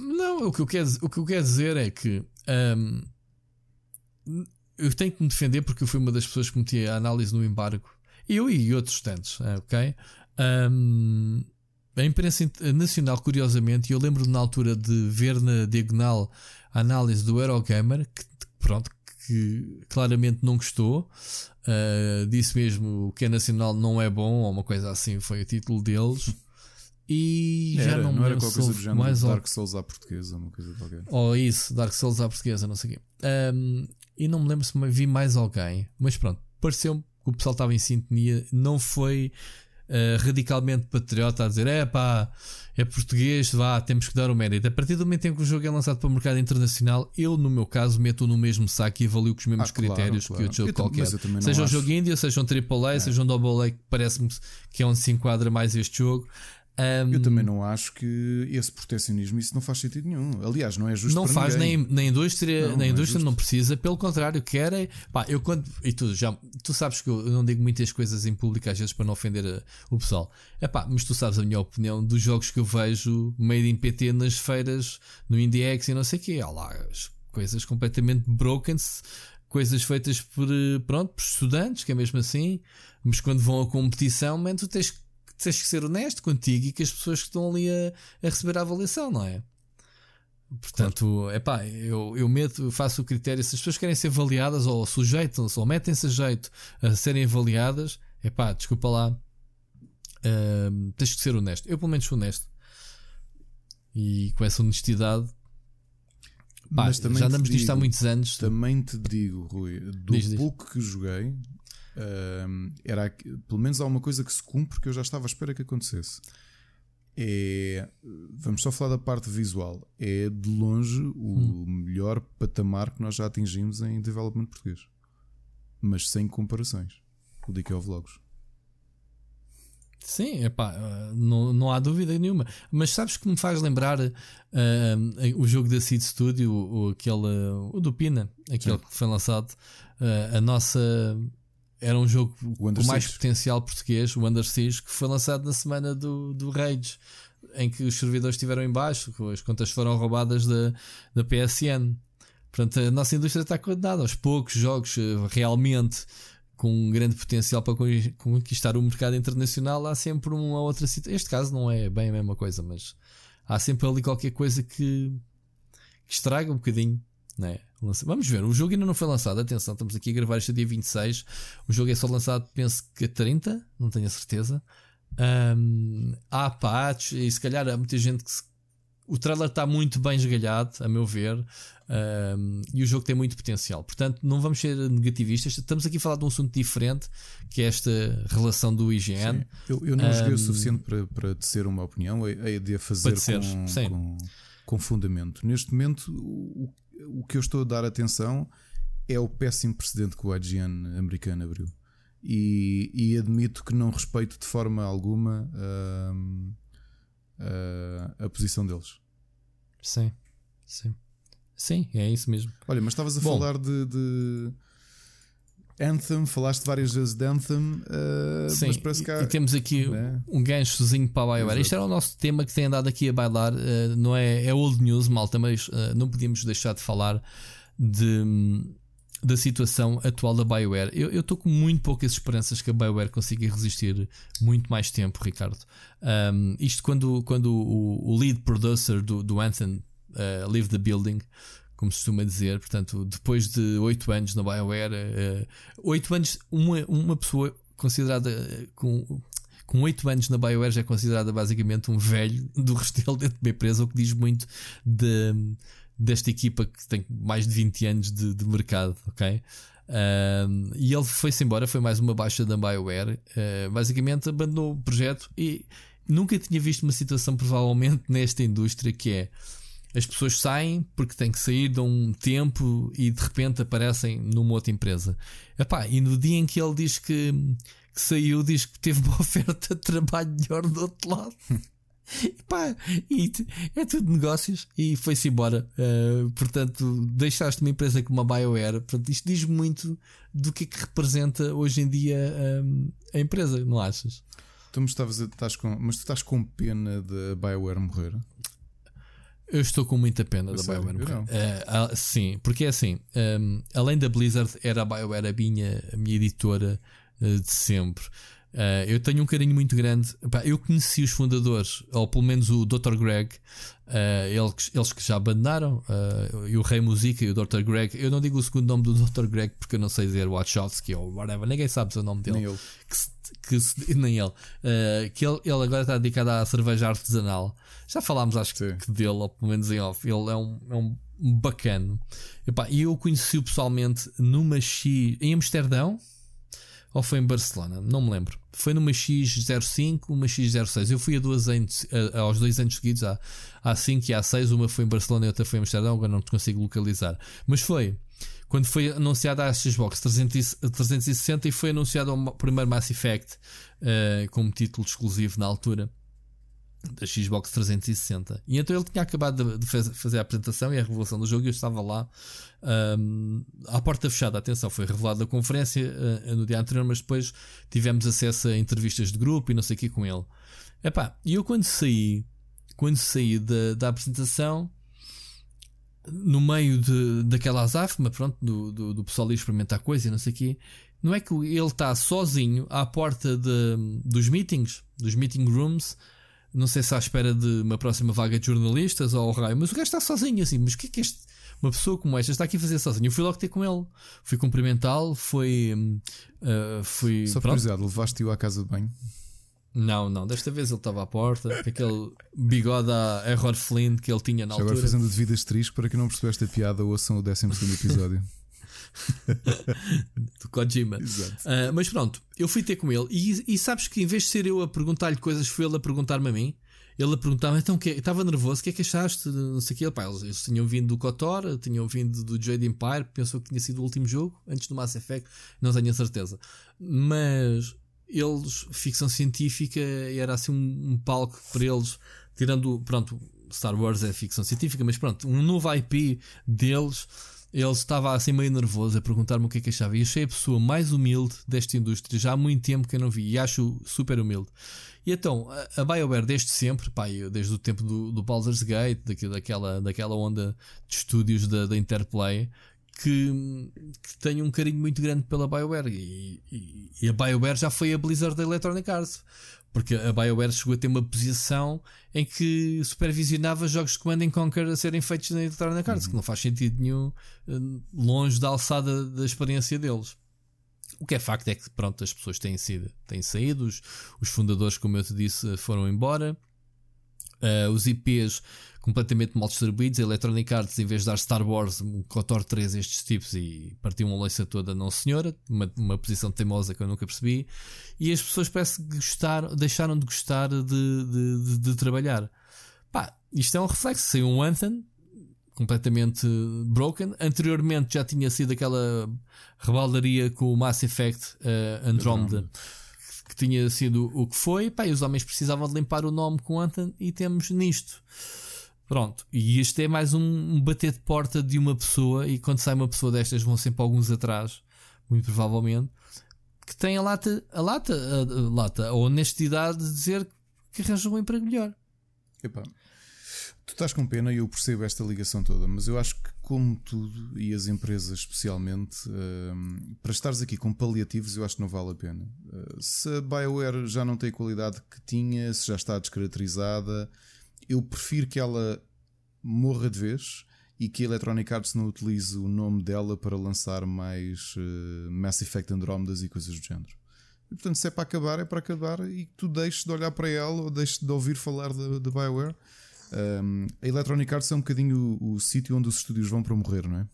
Não, o que eu quero, o que eu quero dizer é que um, eu tenho que me defender porque eu fui uma das pessoas que meti a análise no embargo. Eu e outros tantos, eh, ok? Um, a imprensa nacional, curiosamente, eu lembro na altura de ver na diagonal a análise do Eurogamer, que pronto, que claramente não gostou. Uh, disse mesmo que é nacional não é bom, ou uma coisa assim, foi o título deles. E era, já não, não era qualquer coisa do género mais Dark Souls à portuguesa, uma coisa qualquer. Ou isso, Dark Souls à portuguesa, não sei o quê. Um, e não me lembro se vi mais alguém, mas pronto, pareceu-me que o pessoal estava em sintonia, não foi uh, radicalmente patriota a dizer é pá, é português, vá, temos que dar o mérito. A partir do momento em que o jogo é lançado para o mercado internacional, eu, no meu caso, meto no mesmo saco e avalio com os mesmos ah, critérios claro, que o jogo qualquer. Seja um acho... jogo indie, seja um AAA, é. seja um AA, que parece-me que é onde se enquadra mais este jogo. Um, eu também não acho que esse protecionismo isso não faz sentido nenhum. Aliás, não é justo. Não faz ninguém. nem na indústria, não, na indústria não, é não, precisa, pelo contrário, quer é. Pá, eu quando. E tu, já, tu sabes que eu não digo muitas coisas em público às vezes para não ofender a, o pessoal. É pá, mas tu sabes a minha opinião dos jogos que eu vejo made in PT nas feiras, no IndieX e não sei o quê. Há lá coisas completamente broken, coisas feitas por, pronto, por estudantes, que é mesmo assim. Mas quando vão a competição, man, tu tens que tens que ser honesto contigo e que as pessoas que estão ali a, a receber a avaliação, não é? Portanto, é pá, eu, eu meto, faço o critério. Se as pessoas querem ser avaliadas ou sujeitam-se ou metem-se a jeito a serem avaliadas, é pá, desculpa lá, uh, tens que ser honesto. Eu, pelo menos, sou honesto e com essa honestidade. Pá, já andamos disto há muitos anos. Também te digo, Rui, do diz, pouco diz. que joguei, Uh, era pelo menos há uma coisa que se cumpre que eu já estava à espera que acontecesse. É, vamos só falar da parte visual. É de longe o hum. melhor patamar que nós já atingimos em development português, mas sem comparações. O DK Vlogs. Sim, epá, não, não há dúvida nenhuma. Mas sabes que me faz lembrar uh, o jogo da Seed Studio, o, aquele, o do Pina, aquele Sim. que foi lançado. Uh, a nossa era um jogo com mais potencial português, o Under Siege, que foi lançado na semana do, do Rage, em que os servidores estiveram em baixo, as contas foram roubadas da, da PSN. Portanto, a nossa indústria está condenada aos poucos jogos eh, realmente com um grande potencial para conquistar o mercado internacional. Há sempre uma outra situação. Este caso não é bem a mesma coisa, mas há sempre ali qualquer coisa que, que estraga um bocadinho, não é? Vamos ver, o jogo ainda não foi lançado. Atenção, estamos aqui a gravar este dia 26. O jogo é só lançado, penso que a 30, não tenho a certeza. Um, há patch e se calhar há muita gente que se... O trailer está muito bem esgalhado, a meu ver, um, e o jogo tem muito potencial. Portanto, não vamos ser negativistas. Estamos aqui a falar de um assunto diferente, que é esta relação do IGN. Eu, eu, não um, joguei o suficiente para, para tecer uma opinião, é, é de a fazer com, com, com, fundamento. Neste momento, o, o que eu estou a dar atenção é o péssimo precedente que o IGN americano abriu. E, e admito que não respeito de forma alguma uh, uh, a posição deles. Sim, sim. Sim, é isso mesmo. Olha, mas estavas a Bom, falar de, de, Anthem, falaste várias vezes de Anthem, uh, Sim, mas parece que há, e, temos aqui né? um ganchozinho para a BioWare. Isto era o nosso tema que tem andado aqui a bailar, uh, não é, é old news, malta, mas uh, não podíamos deixar de falar de, da situação atual da BioWare. Eu estou com muito poucas esperanças que a BioWare consiga resistir muito mais tempo, Ricardo. Um, isto quando, quando o, o lead producer do, do Anthem leave the building como se costuma dizer. Portanto, depois de 8 anos na BioWare, uh, 8 anos, uma, uma pessoa considerada uh, com. Com 8 anos na BioWare já é considerada basicamente um velho do restelo dentro de empresa, o que diz muito de, desta equipa que tem mais de 20 anos de, de mercado, ok? Uh, e ele foi-se embora, foi mais uma baixa da BioWare. Uh, basicamente abandonou o projeto e nunca tinha visto uma situação, provavelmente, nesta indústria que é as pessoas saem porque têm que sair de um tempo e de repente aparecem numa outra empresa. Epá, e no dia em que ele diz que, que saiu, diz que teve uma oferta de trabalho melhor do outro lado. Epá, e é tudo negócios e foi-se embora. Uh, portanto, deixaste uma empresa como a BioWare. Portanto, isto diz muito do que é que representa hoje em dia um, a empresa, não achas? Tu me estavas a, estás com, mas tu estás com pena de BioWare morrer? Eu estou com muita pena da BioWare. Uh, uh, sim, porque é assim: um, além da Blizzard, era a BioWare a minha, a minha editora uh, de sempre. Uh, eu tenho um carinho muito grande. eu conheci os fundadores, ou pelo menos o Dr. Greg, uh, eles, eles, que já abandonaram, uh, e o Rei Musica e o Dr. Greg. Eu não digo o segundo nome do Dr. Greg porque eu não sei dizer Wachowski ou whatever, ninguém sabe o nome dele. Nem ele. Que, que, nem ele. que ele, ele agora está dedicado à cerveja artesanal. Já falámos, acho que dele, ou pelo menos em off. Ele é um, é um bacano. E eu conheci-o pessoalmente numa X em Amsterdão ou foi em Barcelona, não me lembro. Foi numa X05, uma X06. Eu fui a duas anos, a, aos dois anos seguidos, há, há 5 e há 6. Uma foi em Barcelona e outra foi em Amsterdão, agora não te consigo localizar. Mas foi quando foi anunciada a Xbox 360 e foi anunciado o primeiro Mass Effect uh, como título exclusivo na altura da Xbox 360. E então ele tinha acabado de, fazer a apresentação e a revelação do jogo e eu estava lá um, à porta fechada. Atenção, foi revelada a conferência uh, no dia anterior, mas depois tivemos acesso a entrevistas de grupo e não sei o que com ele. E eu quando saí, quando saí da, da apresentação, no meio de, daquela azáfama, pronto, do, do, do pessoal ir experimentar coisa e não sei o quê, não é que ele está sozinho à porta de, dos meetings, dos meeting rooms, não sei se à espera de uma próxima vaga de jornalistas ou raio, mas o gajo está sozinho assim. Mas o que é que este. Uma pessoa como esta está aqui a fazer sozinho. Eu fui logo ter com ele, fui cumprimentá-lo, fui. Uh, fui Só por curiosidade, levaste-o à casa de banho? Não, não, desta vez ele estava à porta, com aquele bigode a Error Flint que ele tinha na Já altura. Agora fazendo de vida asterisco para que não percebeste a piada, ouçam o 12 episódio. do Kojima. Uh, mas pronto, eu fui ter com ele e, e sabes que em vez de ser eu a perguntar-lhe coisas, foi ele a perguntar-me a mim. Ele a perguntar-me, então que estava nervoso, o que é que achaste? Não sei o que. Pá, eles, eles, tinham vindo do Kotor, tinham vindo do Jade Empire, pensou que tinha sido o último jogo antes do Mass Effect, não tenho a certeza. Mas eles, ficção científica, era assim um, um palco para eles, tirando, pronto, Star Wars é ficção científica, mas pronto, um novo IP deles ele estava assim meio nervoso a perguntar-me o que é que achava. E achei a pessoa mais humilde desta indústria. Já há muito tempo que eu não vi. E acho super humilde. E então, a BioWare desde sempre, pá, desde o tempo do, do Baldur's Gate, daquela, daquela onda de estúdios da, da Interplay, que, que tem um carinho muito grande pela BioWare. E, e, e, a BioWare já foi a Blizzard da Electronic Arts. Porque a BioWare chegou a ter uma posição em que supervisionava jogos de Command Conquer a serem feitos na Electronic Arts, uhum. que não faz sentido nenhum eh, longe da alçada da experiência deles. O que é facto é que pronto, as pessoas têm sido, têm saído, os, os fundadores, como eu te disse, foram embora. Uh, os IPs completamente mal distribuídos. A Electronic Arts, em vez de dar Star Wars, um KOTOR 3 estes tipos e partiu uma leiça toda, não senhora, uma, uma posição teimosa que eu nunca percebi. E as pessoas parece que gostaram, deixaram de gostar de, de, de, de trabalhar. Pá, isto é um reflexo. Saiu um Anthem completamente broken. Anteriormente já tinha sido aquela rebaldaria com o Mass Effect uh, Andromeda. Que tinha sido o que foi, pá, e os homens precisavam de limpar o nome com Anthem e temos nisto. Pronto, e isto é mais um, bater de porta de uma pessoa, e quando sai uma pessoa destas, vão sempre alguns atrás muito provavelmente, que tem a lata, a lata, a, a lata, a honestidade de dizer que arranjam um emprego melhor. Epá, tu estás com pena e eu percebo esta ligação toda, mas eu acho que, como tudo, e as empresas especialmente, uh, para estares aqui com paliativos, eu acho que não vale a pena. Uh, se a BioWare já não tem a qualidade que tinha, se já está descaracterizada, eu prefiro que ela morra de vez e que a Electronic Arts não utilize o nome dela para lançar mais uh, Mass Effect Andromedas e coisas do género. E, portanto, se é para acabar, é para acabar e tu deixes de olhar para ela ou deixes de ouvir falar da BioWare. Um, a Electronic Arts é um bocadinho o, o sítio onde os estúdios vão para morrer, não é?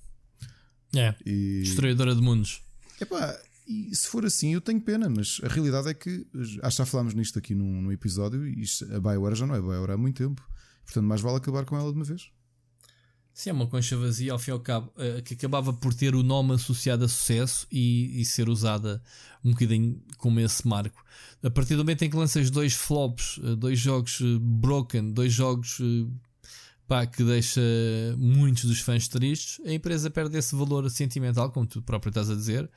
É. E... Destruidora de mundos. Epá, e se for assim, eu tenho pena, mas a realidade é que acho que já falámos nisto aqui num, num episódio e a BioWare já não é BioWare há muito tempo. Portanto, mais vale acabar com ela de uma vez. Sim, é uma concha vazia ao fim e ao cabo, eh, que acabava por ter o nome associado a sucesso e, e, ser usada um bocadinho como esse marco. A partir do momento em que lanças dois flops, eh, dois jogos eh, broken, dois jogos pá, que deixa muitos dos fãs tristes, a empresa perde esse valor sentimental, como tu próprio estás a dizer.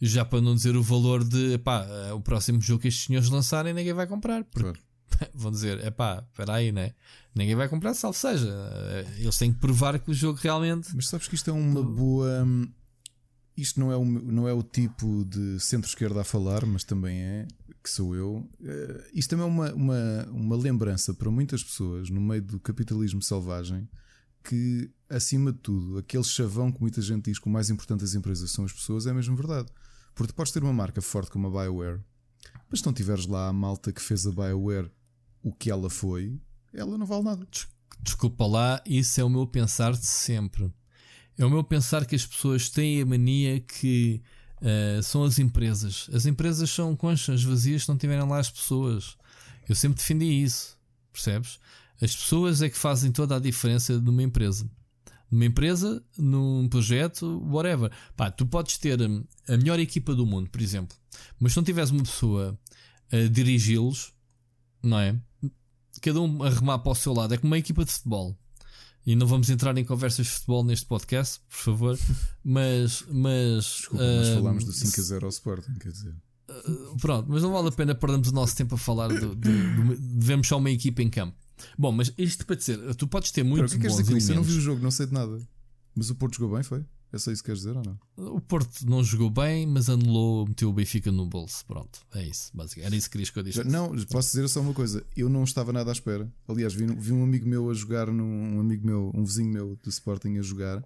Já para não dizer o valor de pá, o próximo jogo que estes senhores lançarem, ninguém vai comprar. Porque claro. vão dizer: é pá, espera aí, né? Ninguém vai comprar, salvo seja. Eh, eles têm que provar que o jogo realmente. Mas sabes que isto é uma boa. Hum, isto não é, o, não é o tipo de centro-esquerda a falar, mas também é, que sou eu. Eh, isto também é uma, uma, uma lembrança para muitas pessoas no meio do capitalismo selvagem que, acima de tudo, aquele chavão que muita gente diz que o mais importante das empresas são as pessoas é mesmo verdade. Porque podes ter uma marca forte como a BioWare, mas se não tiveres lá a malta que fez a BioWare o que ela foi, ela não vale nada. Desculpa lá, isso é o meu pensar de sempre. É o meu pensar que as pessoas têm a mania que uh, são as empresas. As empresas são conchas vazias se não tiverem lá as pessoas. Eu sempre defendi isso, percebes? As pessoas é que fazem toda a diferença numa empresa. Numa empresa, num projeto, whatever. Pá, tu podes ter hum, a melhor equipa do mundo, por exemplo, mas se não tiveres uma pessoa a dirigi-los, não é? cada um a remar para o seu lado. É como uma equipa de futebol. E não vamos entrar em conversas de futebol neste podcast, por favor. Mas. mas Desculpa, uh, mas falámos do 5 a 0 ao Sporting, quer dizer. Uh, pronto, mas não vale a pena perdermos o nosso tempo a falar de, de, de, vemos só uma equipa em campo. Bom, mas isto para dizer, tu podes ter muitos Pera, o que é bons dizer Eu não vi o jogo, não sei de nada. Mas o Porto jogou bem, foi? É só isso que queres dizer ou não? O Porto não jogou bem, mas anulou, meteu o Benfica no bolso. Pronto, é isso. Basicamente. Era isso que querias que eu disse. Não, posso dizer só uma coisa. Eu não estava nada à espera. Aliás, vi, vi um amigo meu a jogar, num, um amigo meu, um vizinho meu do Sporting a jogar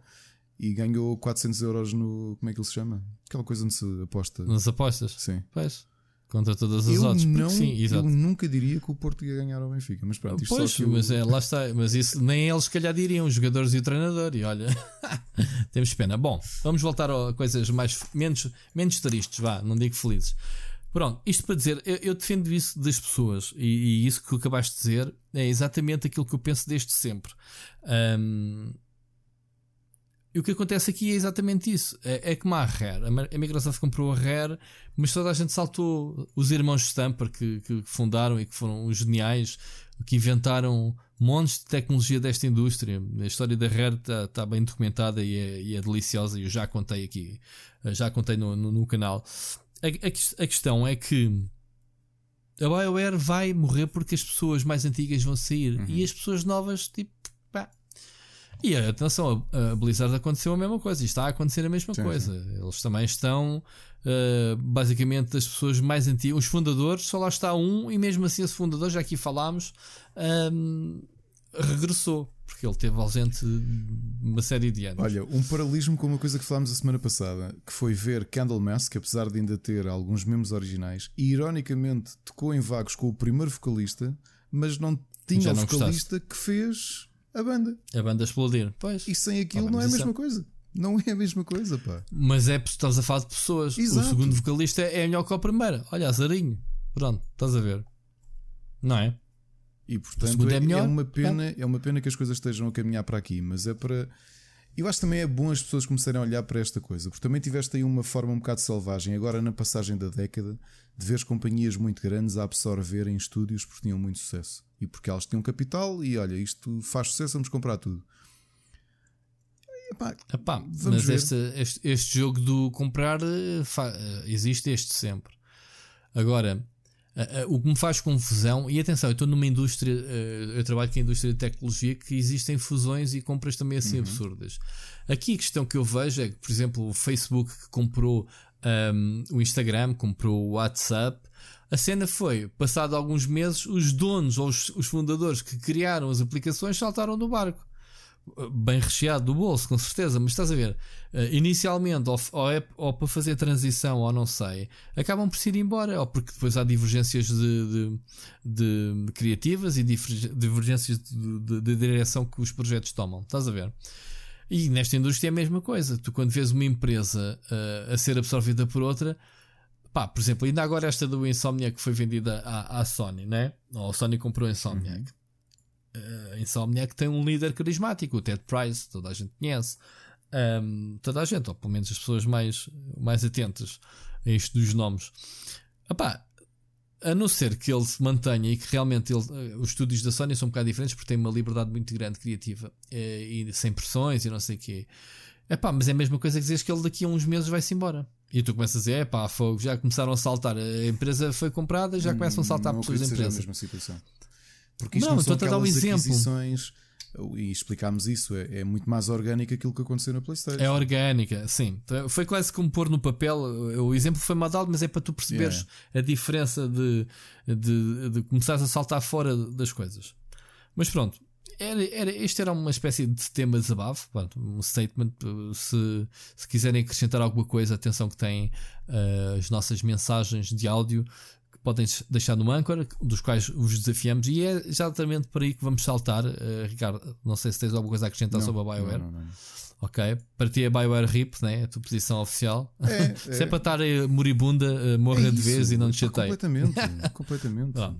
e ganhou 400 euros no. Como é que ele se chama? Aquela coisa onde se aposta. Nas apostas? Sim. Pois. Contra todas as eu odds. Não, sim, exato. Eu nunca diria que o Porto ia ganhar ao Benfica. Mas pronto, isto pois, que mas é, lá está. Mas isso nem eles, se calhar, diriam, os jogadores e o treinador. E olha, temos pena. Bom, vamos voltar a coisas mais menos, menos tristes, vá, não digo felizes. Pronto, isto para dizer, eu, eu defendo isso das pessoas e, e, isso que acabaste de dizer é exatamente aquilo que eu penso desde sempre. Um, e o que acontece aqui é exatamente isso. É, é como a Rare. A Microsoft comprou a Rare, mas toda a gente saltou. Os irmãos Stamper que, que fundaram e que foram os geniais, que inventaram montes de tecnologia desta indústria. A história da Rare está tá bem documentada e é, e é, deliciosa. E eu já contei aqui, já contei no, no, no canal. A, a, a questão é que a BioWare vai morrer porque as pessoas mais antigas vão sair uhum. e as pessoas novas, tipo, e atenção, a Blizzard aconteceu a mesma coisa e está a acontecer a mesma sim, coisa. Sim. Eles também estão, uh, basicamente, as pessoas mais antigas, os fundadores, só lá está um, e mesmo assim esse fundador, já aqui falámos, um, regressou, porque ele teve ausente uma série de anos. Olha, um paralelismo com uma coisa que falámos a semana passada, que foi ver Candlemass, que apesar de ainda ter alguns membros originais, e ironicamente tocou em vagos com o primeiro vocalista, mas não tinha o vocalista gostaste. que fez a banda. A banda explodir. Pois. E sem aquilo não é a mesma coisa. Não é a mesma coisa, pá. Mas é estás a falar de pessoas. Exato. O segundo vocalista é melhor que o primeiro. Olha, azarinho. Pronto, estás a ver. Não é? E portanto é, é, melhor, é, uma pena, é. é uma pena que as coisas estejam a caminhar para aqui, mas é para. Eu acho que também é bom as pessoas começarem a olhar para esta coisa, porque também tiveste aí uma forma um bocado selvagem, agora na passagem da década, de ver companhias muito grandes a absorverem estúdios porque tinham muito sucesso e porque elas tinham capital e olha, isto faz sucesso, vamos comprar tudo. Epá, Epá, mas este, este, este, jogo do comprar existe este sempre. Agora, Uh, uh, o que me faz confusão, e atenção, eu estou numa indústria, uh, eu trabalho com a indústria de tecnologia que existem fusões e compras também assim uhum. absurdas. Aqui a questão que eu vejo é que, por exemplo, o Facebook que comprou um, o Instagram, comprou o WhatsApp. A cena foi, passado alguns meses, os donos ou os, os fundadores que criaram as aplicações saltaram do barco bem recheado do bolso, com certeza, mas estás a ver, uh, inicialmente, ou, ou, é, ou, para fazer transição, ou não sei, acabam por se ir embora, ou porque depois há divergências de, de, de criativas e divergências de, de, direção que os projetos tomam, estás a ver? E nesta indústria é a mesma coisa. Tu, quando vês uma empresa uh, a ser absorvida por outra, pá, por exemplo, ainda agora esta do Insomniac que foi vendida à, à Sony, né? Ou a Sony comprou a Insomniac. Uhum uh, Insomniac tem um líder carismático, o Ted Price, toda a gente conhece. Um, toda a gente, ou pelo menos as pessoas mais, mais atentas a isto dos nomes. Epá, a não ser que ele se mantenha e que realmente ele, eh, os estúdios da Sony são um bocado diferentes porque têm uma liberdade muito grande criativa eh, e sem pressões e não sei o quê. Epá, mas é a mesma coisa que dizes que ele daqui a uns meses vai-se embora. E tu começas a dizer, epá, fogo, já começaram a saltar, a empresa foi comprada, já começam a saltar pessoas da empresa. A mesma situação. Porque isto não, não são aquelas um aquisições e explicámos isso, é, é, muito mais orgânico aquilo que aconteceu na PlayStation. É orgânica, sim. Foi quase como pôr no papel. O exemplo foi mal dado, mas é para tu perceberes yeah. a diferença de, de, de começares a saltar fora das coisas. Mas pronto, era, era, este era uma espécie de tema de desabafo, um statement. Se, se quiserem acrescentar alguma coisa, atenção que têm uh, as nossas mensagens de áudio podem deixar no Anchor, dos quais os desafiamos, e é exatamente para aí que vamos saltar. Uh, Ricardo, não sei se tens alguma coisa a acrescentar não, sobre a BioWare. Não, não, ok, para ti é BioWare RIP, né? a tua posição oficial. É, se é, é para estar moribunda, uh, morra é de vez e não te chateia. Completamente, completamente. Ah,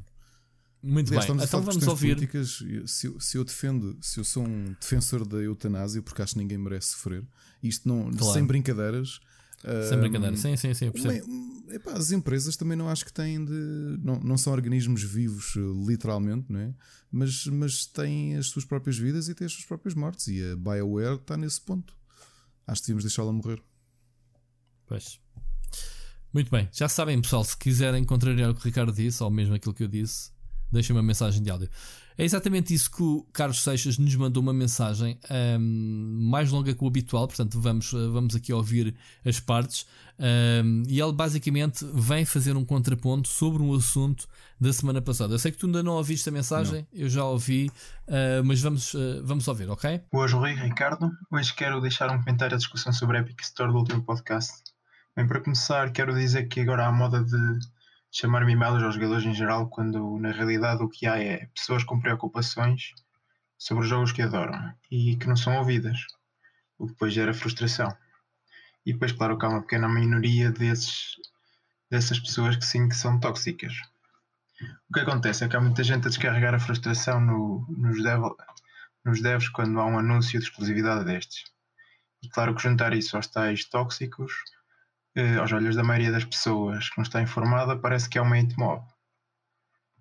muito bem, então vamos ouvir. Políticas, se, eu, se eu defendo, se eu sou um defensor da eutanásia, porque acho que ninguém merece sofrer, isto não, claro. sem brincadeiras sem brincadeira, sim, sim, sim. epá, as empresas também não acho que têm de. Não, não são organismos vivos, literalmente, não é? Mas, mas têm as suas próprias vidas e têm as suas próprias mortes. E a BioWare está nesse ponto. Acho que devíamos deixá-la morrer. Pois. Muito bem, já sabem, pessoal, se quiserem contrariar o que o Ricardo disse, ou mesmo aquilo que eu disse, deixem uma mensagem de áudio. É exatamente isso que o Carlos Seixas nos mandou uma mensagem um, mais longa que o habitual, portanto vamos, eh, vamos aqui ouvir as partes. Um, e ele basicamente vem fazer um contraponto sobre um assunto da semana passada. Eu sei que tu ainda não ouviste a mensagem, não. eu já ouvi, uh, mas vamos, uh, vamos ouvir, ok? Boas, Rui Ricardo. Hoje quero deixar um comentário à discussão sobre a Epic Store do último podcast. Bem, para começar, quero dizer que agora há a moda de chamar mimados aos jogadores em geral, quando na realidade o que há é pessoas com preocupações sobre os jogos que adoram e que não são ouvidas, o que depois gera frustração. E depois, claro, que há uma pequena minoria desses, dessas pessoas que sim que são tóxicas. O que acontece é que há muita gente a descarregar a frustração no, nos, dev, nos devs quando há um anúncio de exclusividade destes. E claro que juntar isso aos tais tóxicos eh, aos olhos da maioria das pessoas que não está informada, parece que é uma mob.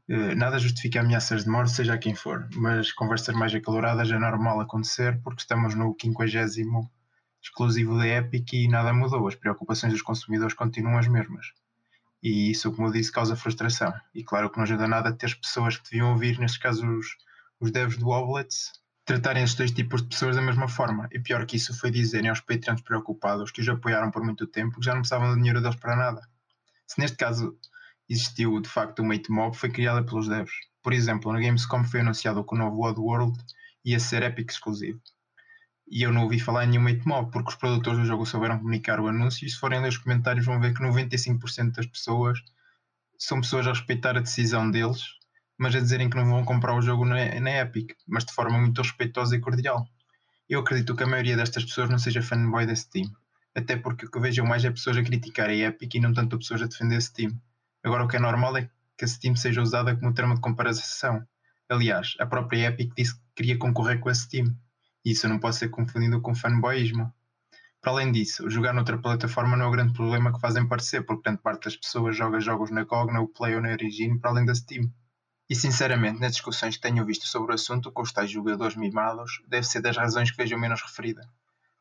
Eh, nada justifica ameaças de morte, seja quem for, mas conversas mais acaloradas é normal acontecer porque estamos no 50 exclusivo da Epic e nada mudou. As preocupações dos consumidores continuam as mesmas. E isso, como eu disse, causa frustração. E claro que não ajuda nada ter as pessoas que deviam ouvir, nestes casos, os, os devs do Oblets, tratarem estes dois tipos de pessoas da mesma forma. E pior que isso foi dizerem aos Patreons preocupados que os apoiaram por muito tempo que já não precisavam do dinheiro deles para nada. Se neste caso existiu de facto uma mob, foi criada pelos devs. Por exemplo, na Gamescom foi anunciado que o novo World ia ser Epic exclusivo. E eu não ouvi falar em nenhuma hate mob, porque os produtores do jogo souberam comunicar o anúncio e se forem ler os comentários vão ver que 95% das pessoas são pessoas a respeitar a decisão deles mas a dizerem que não vão comprar o jogo na, na Epic, mas de forma muito respeitosa e cordial. Eu acredito que a maioria destas pessoas não seja fanboy desse time, até porque o que vejo mais é pessoas a criticar a Epic e não tanto pessoas a defender esse time. Agora, o que é normal é que esse time seja usado como termo de comparação. Aliás, a própria Epic disse que queria concorrer com esse time, e isso não pode ser confundido com fanboyismo. Para além disso, jogar noutra plataforma não é o grande problema que fazem parecer, porque grande parte das pessoas joga jogos na GOG, na Uplay ou na Origin para além da Steam. E sinceramente, nas discussões que tenho visto sobre o assunto com os tais jogadores mimados, deve ser das razões que vejo menos referida.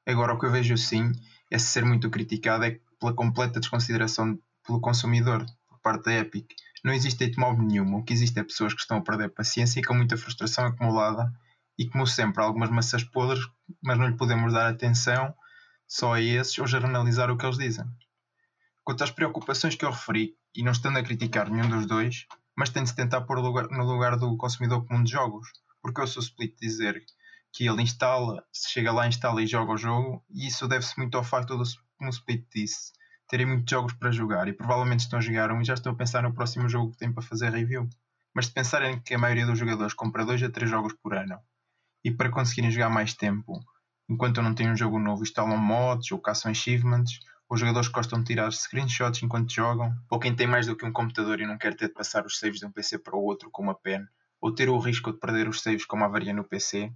Agora, o que eu vejo sim é ser muito criticado é pela completa desconsideração pelo consumidor por parte da Epic. Não existe hate mob nenhuma. O que existe é pessoas que estão a perder paciência e com muita frustração acumulada e, como sempre, algumas maçãs podres, mas não lhe podemos dar atenção só a esses ou generalizar o que eles dizem. Quanto às preocupações que eu referi, e não estando a criticar nenhum dos dois, mas tem de se tentar pôr no lugar do consumidor comum de jogos, porque eu sou split dizer que ele instala, se chega lá, instala e joga o jogo, e isso deve-se muito ao facto do, como o Split disse, terem muitos jogos para jogar e provavelmente estão a jogar um e já estão a pensar no próximo jogo que têm para fazer review. Mas se pensarem que a maioria dos jogadores compra 2 a 3 jogos por ano e para conseguirem jogar mais tempo, enquanto não têm um jogo novo, instalam mods ou caçam achievements, os jogadores gostam de tirar screenshots enquanto jogam, ou quem tem mais do que um computador e não quer ter de passar os saves de um PC para o outro com uma pen, ou ter o risco de perder os saves como avaria no PC,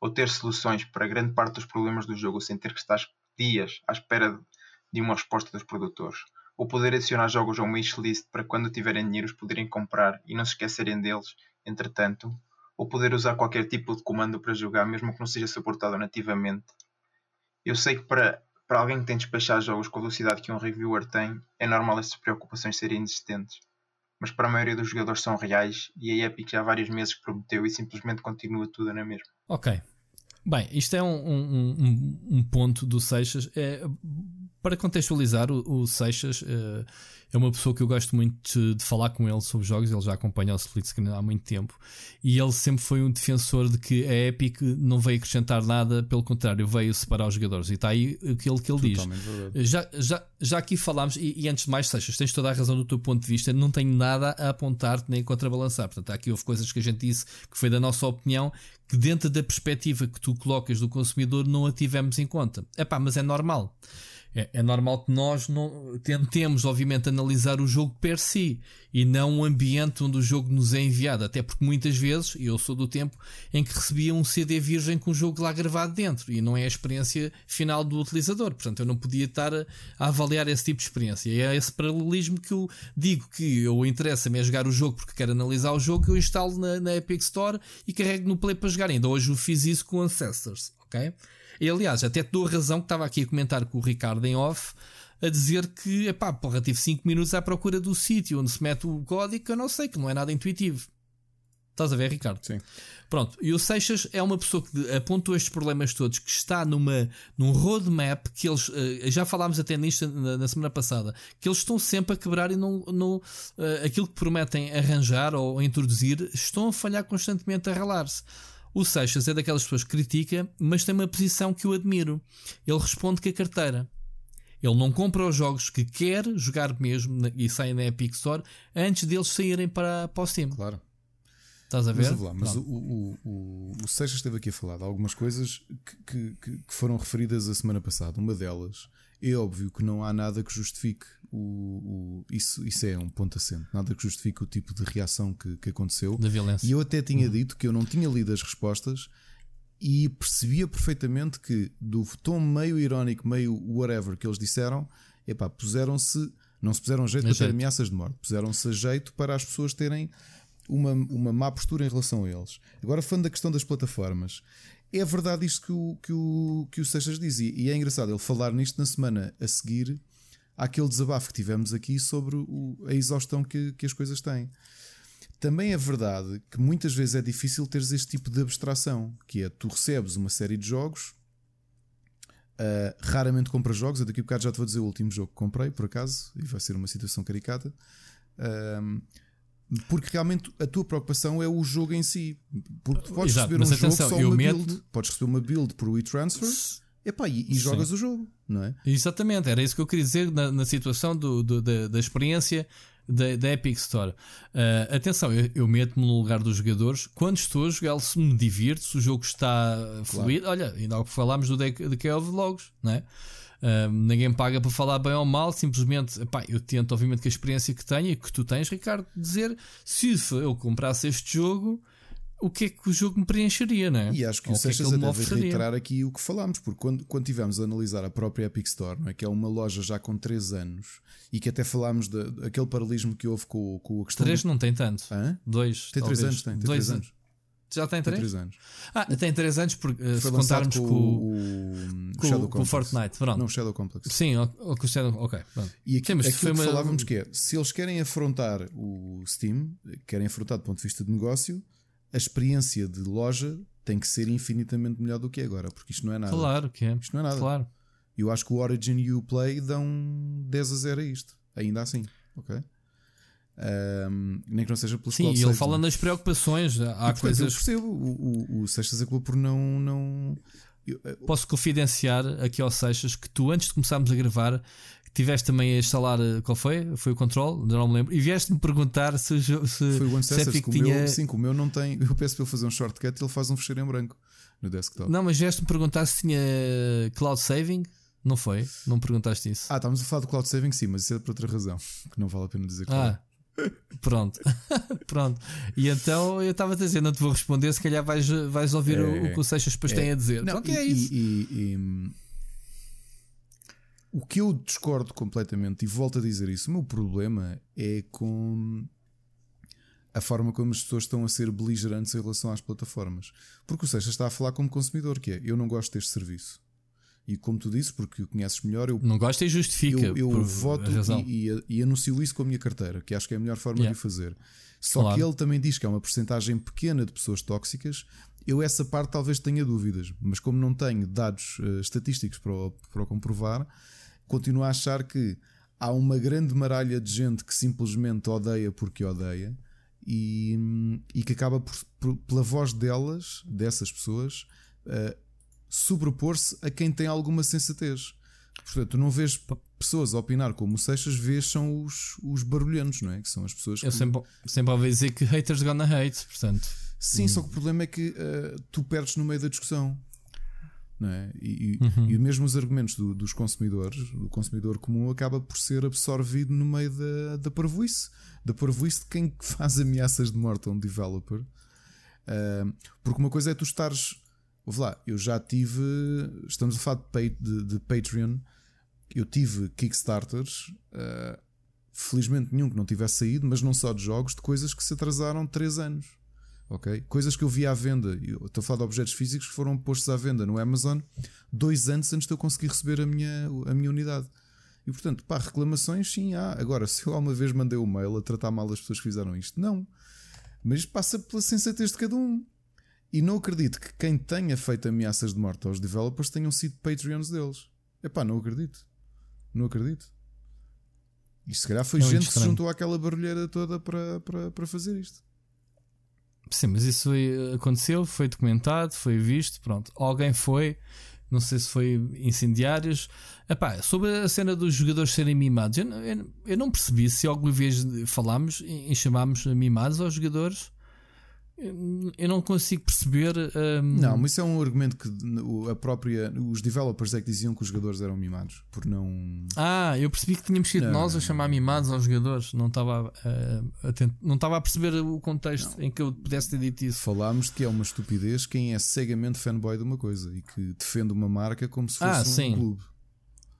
ou ter soluções para grande parte dos problemas do jogo sem ter que estar dias à espera de uma resposta dos produtores, ou poder adicionar jogos ao wishlist para quando tiverem dinheiro os poderem comprar e não se esquecerem deles, entretanto, ou poder usar qualquer tipo de comando para jogar, mesmo que não seja suportado nativamente. Eu sei que para, para alguém que tem de despachar jogos com a velocidade que um reviewer tem, é normal estas preocupações serem inexistentes. Mas para a maioria dos jogadores são reais e a Epic já há vários meses prometeu e simplesmente continua tudo na mesma. Ok, Bem, isto é um, um, um, um ponto do Seixas. É, para contextualizar, o, o Seixas é, é uma pessoa que eu gosto muito de, de, falar com ele sobre jogos. Ele já acompanha o Split Screen há muito tempo e ele sempre foi um defensor de que a Epic não veio acrescentar nada, pelo contrário, veio separar os jogadores. E está aí aquilo que ele diz. Já, já, já aqui falámos, e, e, antes de mais, Seixas, tens toda a razão do teu ponto de vista. Não tenho nada a apontar nem contrabalançar. Portanto, aqui houve coisas que a gente disse que foi da nossa opinião que dentro da perspectiva que tu colocas do consumidor não a tivemos em conta. Epá, mas é normal. É, é, normal que nós não tentemos, obviamente, analisar o jogo per si e não o ambiente onde o jogo nos é enviado. Até porque muitas vezes, eu sou do tempo em que recebia um CD virgem com o jogo lá gravado dentro e não é a experiência final do utilizador. Portanto, eu não podia estar a, a avaliar esse tipo de experiência. E é esse paralelismo que eu digo que eu interessa-me é jogar o jogo porque quero analisar o jogo, eu instalo na, na Epic Store e carrego no Play para jogar. Ainda hoje eu fiz isso com Ancestors, ok? E aliás, até te dou a razão que estava aqui a comentar com o Ricardo em off a dizer que, epá, porra, tive 5 minutos à procura do sítio onde se mete o código que eu não sei, que não é nada intuitivo. Estás a ver, Ricardo? Sim. Pronto, e o Seixas é uma pessoa que apontou estes problemas todos, que está numa, num roadmap que eles, eh, já falámos até nisto na, na semana passada, que eles estão sempre a quebrar e não, não uh, aquilo que prometem arranjar ou introduzir, estão a falhar constantemente a ralar-se. O Seixas é daquelas pessoas que critica, mas tem uma posição que eu admiro. Ele responde com a carteira. Ele não compra os jogos que quer jogar mesmo e saem na Epic Store antes deles saírem para, para o Steam. Claro. Estás a ver? Mas, lá, mas o, o, o, o Seixas esteve aqui a falar de algumas coisas que, que, que foram referidas a semana passada. Uma delas é óbvio que não há nada que justifique o, o, isso, isso é um ponto assente, nada que justifique o tipo de reação que, que aconteceu. Da violência. E eu até tinha uhum. dito que eu não tinha lido as respostas e percebia perfeitamente que, do tom meio irónico, meio whatever que eles disseram, epá, puseram-se, não se puseram a jeito para ter ameaças de morte, puseram-se a jeito para as pessoas terem uma, uma má postura em relação a eles. Agora, falando da questão das plataformas, é verdade isto que o, que o, que o Seixas dizia. E é engraçado ele falar nisto na semana a seguir àquele desabafo que tivemos aqui sobre o, a exaustão que, que as coisas têm. Também é verdade que muitas vezes é difícil teres este tipo de abstração, que é tu recebes uma série de jogos, uh, raramente compras jogos, eu daqui a bocado já te vou dizer o último jogo que comprei, por acaso, e vai ser uma situação caricata. Uh, porque realmente a tua preocupação é o jogo em si. Porque tu podes Exato, receber um atenção, jogo só uma meto... build, podes receber uma build por WeTransfer epá, e, e jogas o jogo, não é? Exatamente, era isso que eu queria dizer na, na situação do, do da, da, experiência da, da, Epic Store. Uh, atenção, eu, eu meto-me no lugar dos jogadores. Quando estou a jogar, se me divirto, se o jogo está fluido, claro. olha, ainda há que falámos do The of Vlogs, não é? ninguém paga para falar bem ou mal, simplesmente epá, eu tento, obviamente, que a experiência que tenho e que tu tens, Ricardo, dizer se eu comprasse este jogo, o que é que o jogo me preencheria, não é? E acho que ou o Seixas que é deve reiterar aqui o que falámos, porque quando, quando tivemos a analisar a própria Epic Store, não é? que é uma loja já com 3 anos, e que até falámos daquele paralelismo que houve com, com a questão. 3 do... não tem tanto. Hã? 2. Tem 3 anos, tem. tem dois 3 anos. Já tem 3? Tem 3 anos. Ah, tem 3 anos porque uh, se contarmos com, com, o, com, Shadow com o Fortnite. Pronto. Não, Shadow Complex. Sim, o, o Shadow. Ok. Pronto. E aqui, Sim, aquilo que uma... falávamos que é: se eles querem afrontar o Steam, querem afrontar do ponto de vista de negócio, a experiência de loja tem que ser infinitamente melhor do que é agora, porque isto não é nada. Claro que é. Isto não é nada. Claro. Eu acho que o Origin e o Play dão 10 a 0 a isto, ainda assim. Ok? Um, nem que não seja pelo Sim, ele saves, fala nas preocupações. Há e, portanto, coisas. Eu percebo. O, o, o Seixas acabou por não. não... Eu, Posso confidenciar aqui ao Seixas que tu, antes de começarmos a gravar, tiveste também a instalar. Eh, qual foi? Foi o Control? Não me lembro. E vieste-me perguntar se, se, foi o Ancestors, que tinha. Meu, sim, o meu não tem. Eu peço para ele fazer um shortcut e ele faz um fecheiro em branco no desktop. Não, mas vieste-me perguntar se tinha cloud saving. Não foi? Não perguntaste isso? Ah, estávamos a falar do cloud saving, sim, mas isso é por outra razão. Que não vale a pena dizer ah. Pronto, pronto. E então eu estava a dizer, não te vou responder, se calhar vais, vais ouvir é, o, o, que o Seixas depois é, tem a dizer. Não, pronto, e, é isso. E, e, o que eu discordo completamente, e volto a dizer isso, o meu problema é com a forma como as pessoas estão a ser beligerantes em relação às plataformas. Porque o Seixas está a falar como consumidor, que é eu não gosto deste serviço. E como tu disse, porque o conheces melhor, eu não gosto e justifica. Eu, eu voto e, e, e, anuncio isso com a minha carteira, que acho que é a melhor forma yeah. de o fazer. Só claro. que ele também diz que é uma porcentagem pequena de pessoas tóxicas. Eu, essa parte, talvez tenha dúvidas, mas como não tenho dados uh, estatísticos para para comprovar, continuo a achar que há uma grande maralha de gente que simplesmente odeia porque odeia e, e que acaba por, por, pela voz delas, dessas pessoas, uh, sobrepor-se a quem tem alguma sensatez. Portanto, não vês pessoas a opinar como o Seixas, vês são os, os barulhentos, não é? Que são as pessoas que. Eu sempre, sempre ouvi dizer que haters gonna hate, portanto. Sim, hum. só que o problema é que uh, tu perdes no meio da discussão. É? e, uhum. e mesmo os argumentos do, dos consumidores, o consumidor comum acaba por ser absorvido no meio da, da parvoíce, da parvoíce de quem faz ameaças de morte a um developer. Uh, porque uma coisa é tu estares Ouve lá, eu já tive. Estamos a falar de, de, de Patreon. Eu tive Kickstarters. Uh, felizmente nenhum que não tivesse saído, mas não só de jogos, de coisas que se atrasaram 3 anos. Ok? Coisas que eu vi à venda. Eu estou a falar de objetos físicos que foram postos à venda no Amazon dois anos antes de eu conseguir receber a minha, a minha unidade. E portanto, pá, reclamações sim há. Agora, se eu alguma vez mandei um mail a tratar mal as pessoas que fizeram isto, não. Mas passa pela sensatez de cada um. E não acredito que quem tenha feito ameaças de morte aos developers tenham sido Patreons deles. Epá, não acredito. Não acredito. E se calhar foi é gente que se juntou àquela barulheira toda para, para, para fazer isto. Sim, mas isso foi, aconteceu, foi documentado, foi visto, pronto. Alguém foi, não sei se foi incendiários. Epá, sobre a cena dos jogadores serem mimados, eu, eu, eu não percebi se alguma vez falámos em chamámos mimados aos jogadores eu não consigo perceber. Um... Não, mas isso é um argumento que a própria, os developers é que diziam que os jogadores eram mimados, por não. Ah, eu percebi que tínhamos sido não, nós a chamar mimados aos jogadores, não estava uh, atento, não estava a perceber o contexto não. em que eu pudesse ter dito isso. Falámos que é uma estupidez quem é cegamente fanboy de uma coisa e que defende uma marca como se fosse ah, um sim. clube.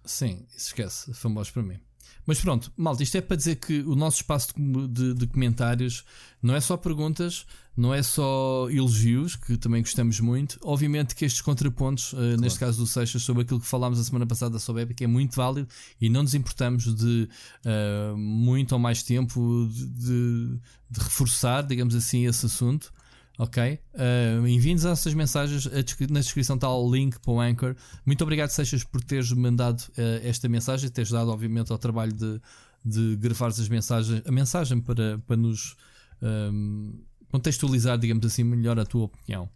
Sim, isso esquece, fanboys para mim. Mas pronto, malta, isto é para dizer que o nosso espaço de, de, comentários não é só perguntas, não é só elogios, que também gostamos muito. Obviamente que estes contrapontos, uh, claro. neste caso do Seixas, sobre aquilo que falámos a semana passada sobre a Epic, é muito válido e não nos importamos de uh, muito ou mais tempo de, de, de reforçar, digamos assim, esse assunto. Ok? Uh, Enviem-nos essas mensagens. Na descrição está o link para o Anchor. Muito obrigado, Seixas, por teres mandado uh, esta mensagem, teres dado, obviamente, ao trabalho de, de gravares as mensagens, a mensagem para, para nos um, contextualizar, digamos assim, melhor a tua opinião.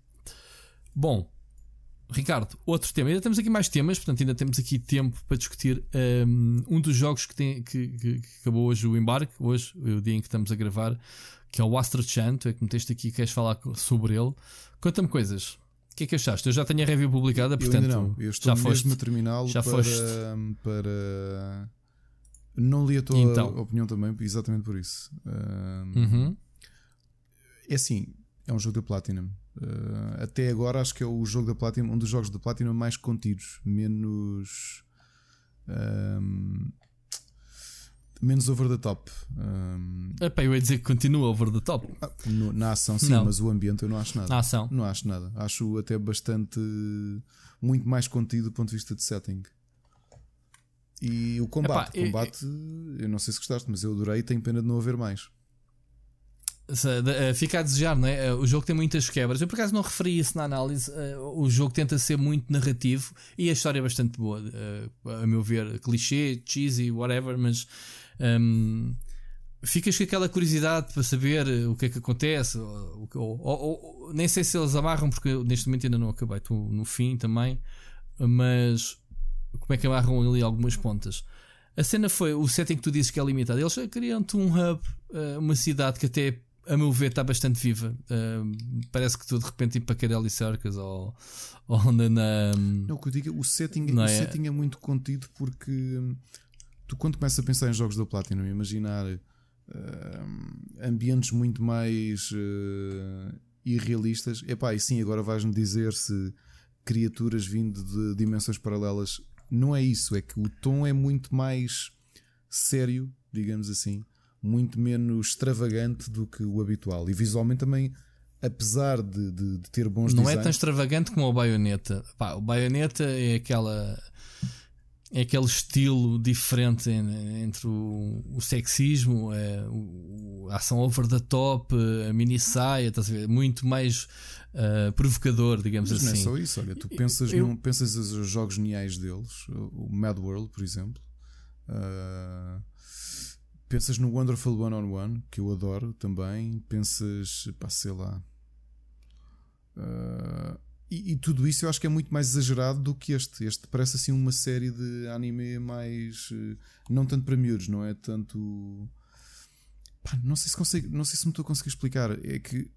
Bom, Ricardo, outro tema. Ainda temos aqui mais temas, portanto, ainda temos aqui tempo para discutir um, um dos jogos que, tem, que, que, que acabou hoje o embarque, hoje, o dia em que estamos a gravar que é o Astro Chan, tu é que meteste aqui queres falar sobre ele. Conta-me coisas. O que é que achaste? Eu já tenho a review publicada, portanto. Eu não. Eu estou já mesmo foste, a terminá-lo já para, foste. para. Não li a tua então. opinião também, exatamente por isso. Uhum. É assim, é um jogo da Platinum. Uh, até agora acho que é o jogo da Platinum, um dos jogos da Platinum mais contidos, menos. Um, menos over the top. Um... Epá, eu ia dizer que continua over the top. Ah, no, na ação, sim, não. mas o ambiente eu não acho nada. Na ação? Não acho nada. Acho até bastante. muito mais contido do ponto de vista de setting. E o combate, Epá, combate, eu, eu não sei se gostaste, mas eu adorei e tenho pena de não haver mais. Eh, fica a desejar, não é? Eh, o jogo tem muitas quebras. Eu por acaso não referi isso na análise. Eh, o jogo tenta ser muito narrativo e a história é bastante boa, a meu ver. Clichê, cheesy, whatever, mas um, ficas com aquela curiosidade para saber o que é que acontece. Ou, ou, ou, nem sei se eles amarram, porque neste momento ainda não acabei, estou no fim também. Mas como é que amarram ali algumas pontas? A cena foi o setting que tu dizes que é limitado. Eles criam-te um hub, uma cidade que até a meu ver, está bastante viva. Parece que tu de repente ir para Carelli Circus ou, ou na, na. Não, o que eu digo, o setting, o é? setting é muito contido porque hum, tu, quando começas a pensar em jogos da Platinum, imaginar uh, ambientes muito mais uh, irrealistas, epá, e sim, agora vais-me dizer se criaturas vindo de dimensões paralelas. Não é isso, é que o tom é muito mais sério, digamos assim muito menos extravagante do que o habitual. E visualmente também, apesar de, de, de ter bons Não designs, é tão extravagante como o Bayonetta. Pá, o Bayonetta é aquela. É aquele estilo diferente entre o, o sexismo, é, o, a ação over the top, a mini saia, a? Muito mais uh, provocador, digamos Mas assim. Não é só isso, olha, tu pensas, eu, num, pensas os jogos geniais deles, o Mad World, por exemplo. Uh, Pensas no Wonderful One on One, que eu adoro também. Pensas, pá, sei lá. Uh, e, e, tudo isso eu acho que é muito mais exagerado do que este. Este parece assim uma série de anime mais. Uh, não tanto para miúdos, não é tanto. Pá, não sei se consigo, não sei se me estou a conseguir explicar. É que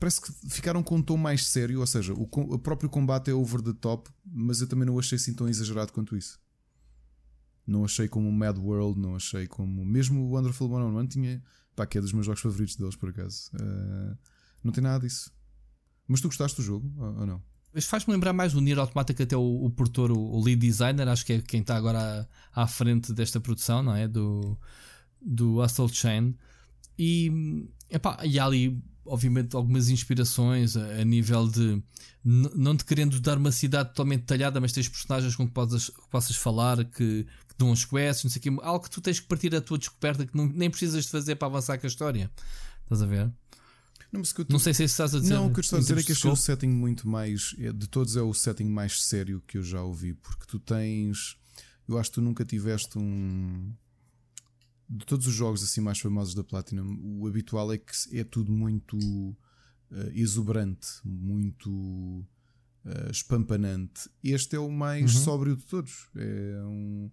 parece que ficaram com um tom mais sério, ou seja, o, o próprio combate é over the top, mas eu também não achei assim tão exagerado quanto isso. Não achei como Mad World, não achei como. Mesmo o Wonderful 101 tinha. Pá, que é dos meus jogos favoritos deles, por acaso. Uh, não tem nada disso. Mas tu gostaste do jogo ou, não? Isto faz-me lembrar mais o Nier Automata que até o, o o, lead designer, acho que é quem está agora à, à, frente desta produção, não é? Do, do Hustle Chain. E, epá, e há ali, obviamente, algumas inspirações a, a nível de não te querendo dar uma cidade totalmente detalhada, mas tens personagens com que possas, que possas falar, que, dão uns quests, não sei o quê, algo que tu tens que partir da tua descoberta que não, nem precisas de fazer para avançar com a história. Estás a ver? Não, tu... não sei se é estás a dizer. Não, o que eu estou a dizer é que achei o setting muito mais. É, de todos é o setting mais sério que eu já ouvi, porque tu tens. Eu acho que tu nunca tiveste um. De todos os jogos assim mais famosos da Platinum, o habitual é que é tudo muito uh, exuberante, muito uh, espampanante. Este é o mais uhum. sóbrio de todos. É um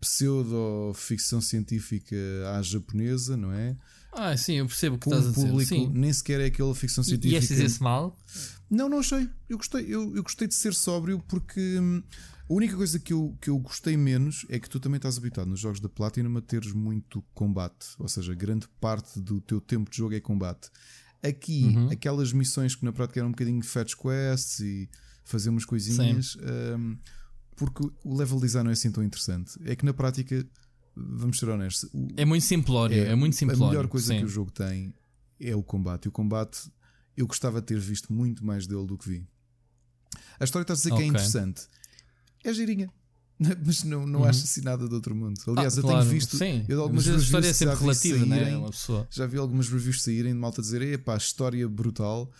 pseudo-ficção científica à japonesa, não é? Ah, sim, eu percebo que estás a dizer. público sim. nem sequer é aquela ficção científica. E achas esse mal? Não, não achei. Eu gostei, eu, eu gostei de ser sóbrio porque hum, a única coisa que eu, que eu gostei menos é que tu também estás habituado nos jogos da Platinum a teres muito combate. Ou seja, grande parte do teu tempo de jogo é combate. Aqui, uhum. aquelas missões que na prática eram um bocadinho de fetch quests e fazer umas coisinhas. Hum, porque o level design não é assim tão interessante. É que na prática, vamos ser honestos, é muito simplório. É, é muito simplório. A melhor coisa sim. que o jogo tem é o combate. E o combate, eu gostava de ter visto muito mais dele do que vi. A história está a dizer okay. que é interessante. É girinha. Mas não, não uhum. acho assim nada de outro mundo. Aliás, ah, eu claro, tenho visto. Sim, eu algumas mas a história é sempre relativa, saírem, né? Uma pessoa. Já vi algumas reviews saírem de malta dizer: epá, história brutal.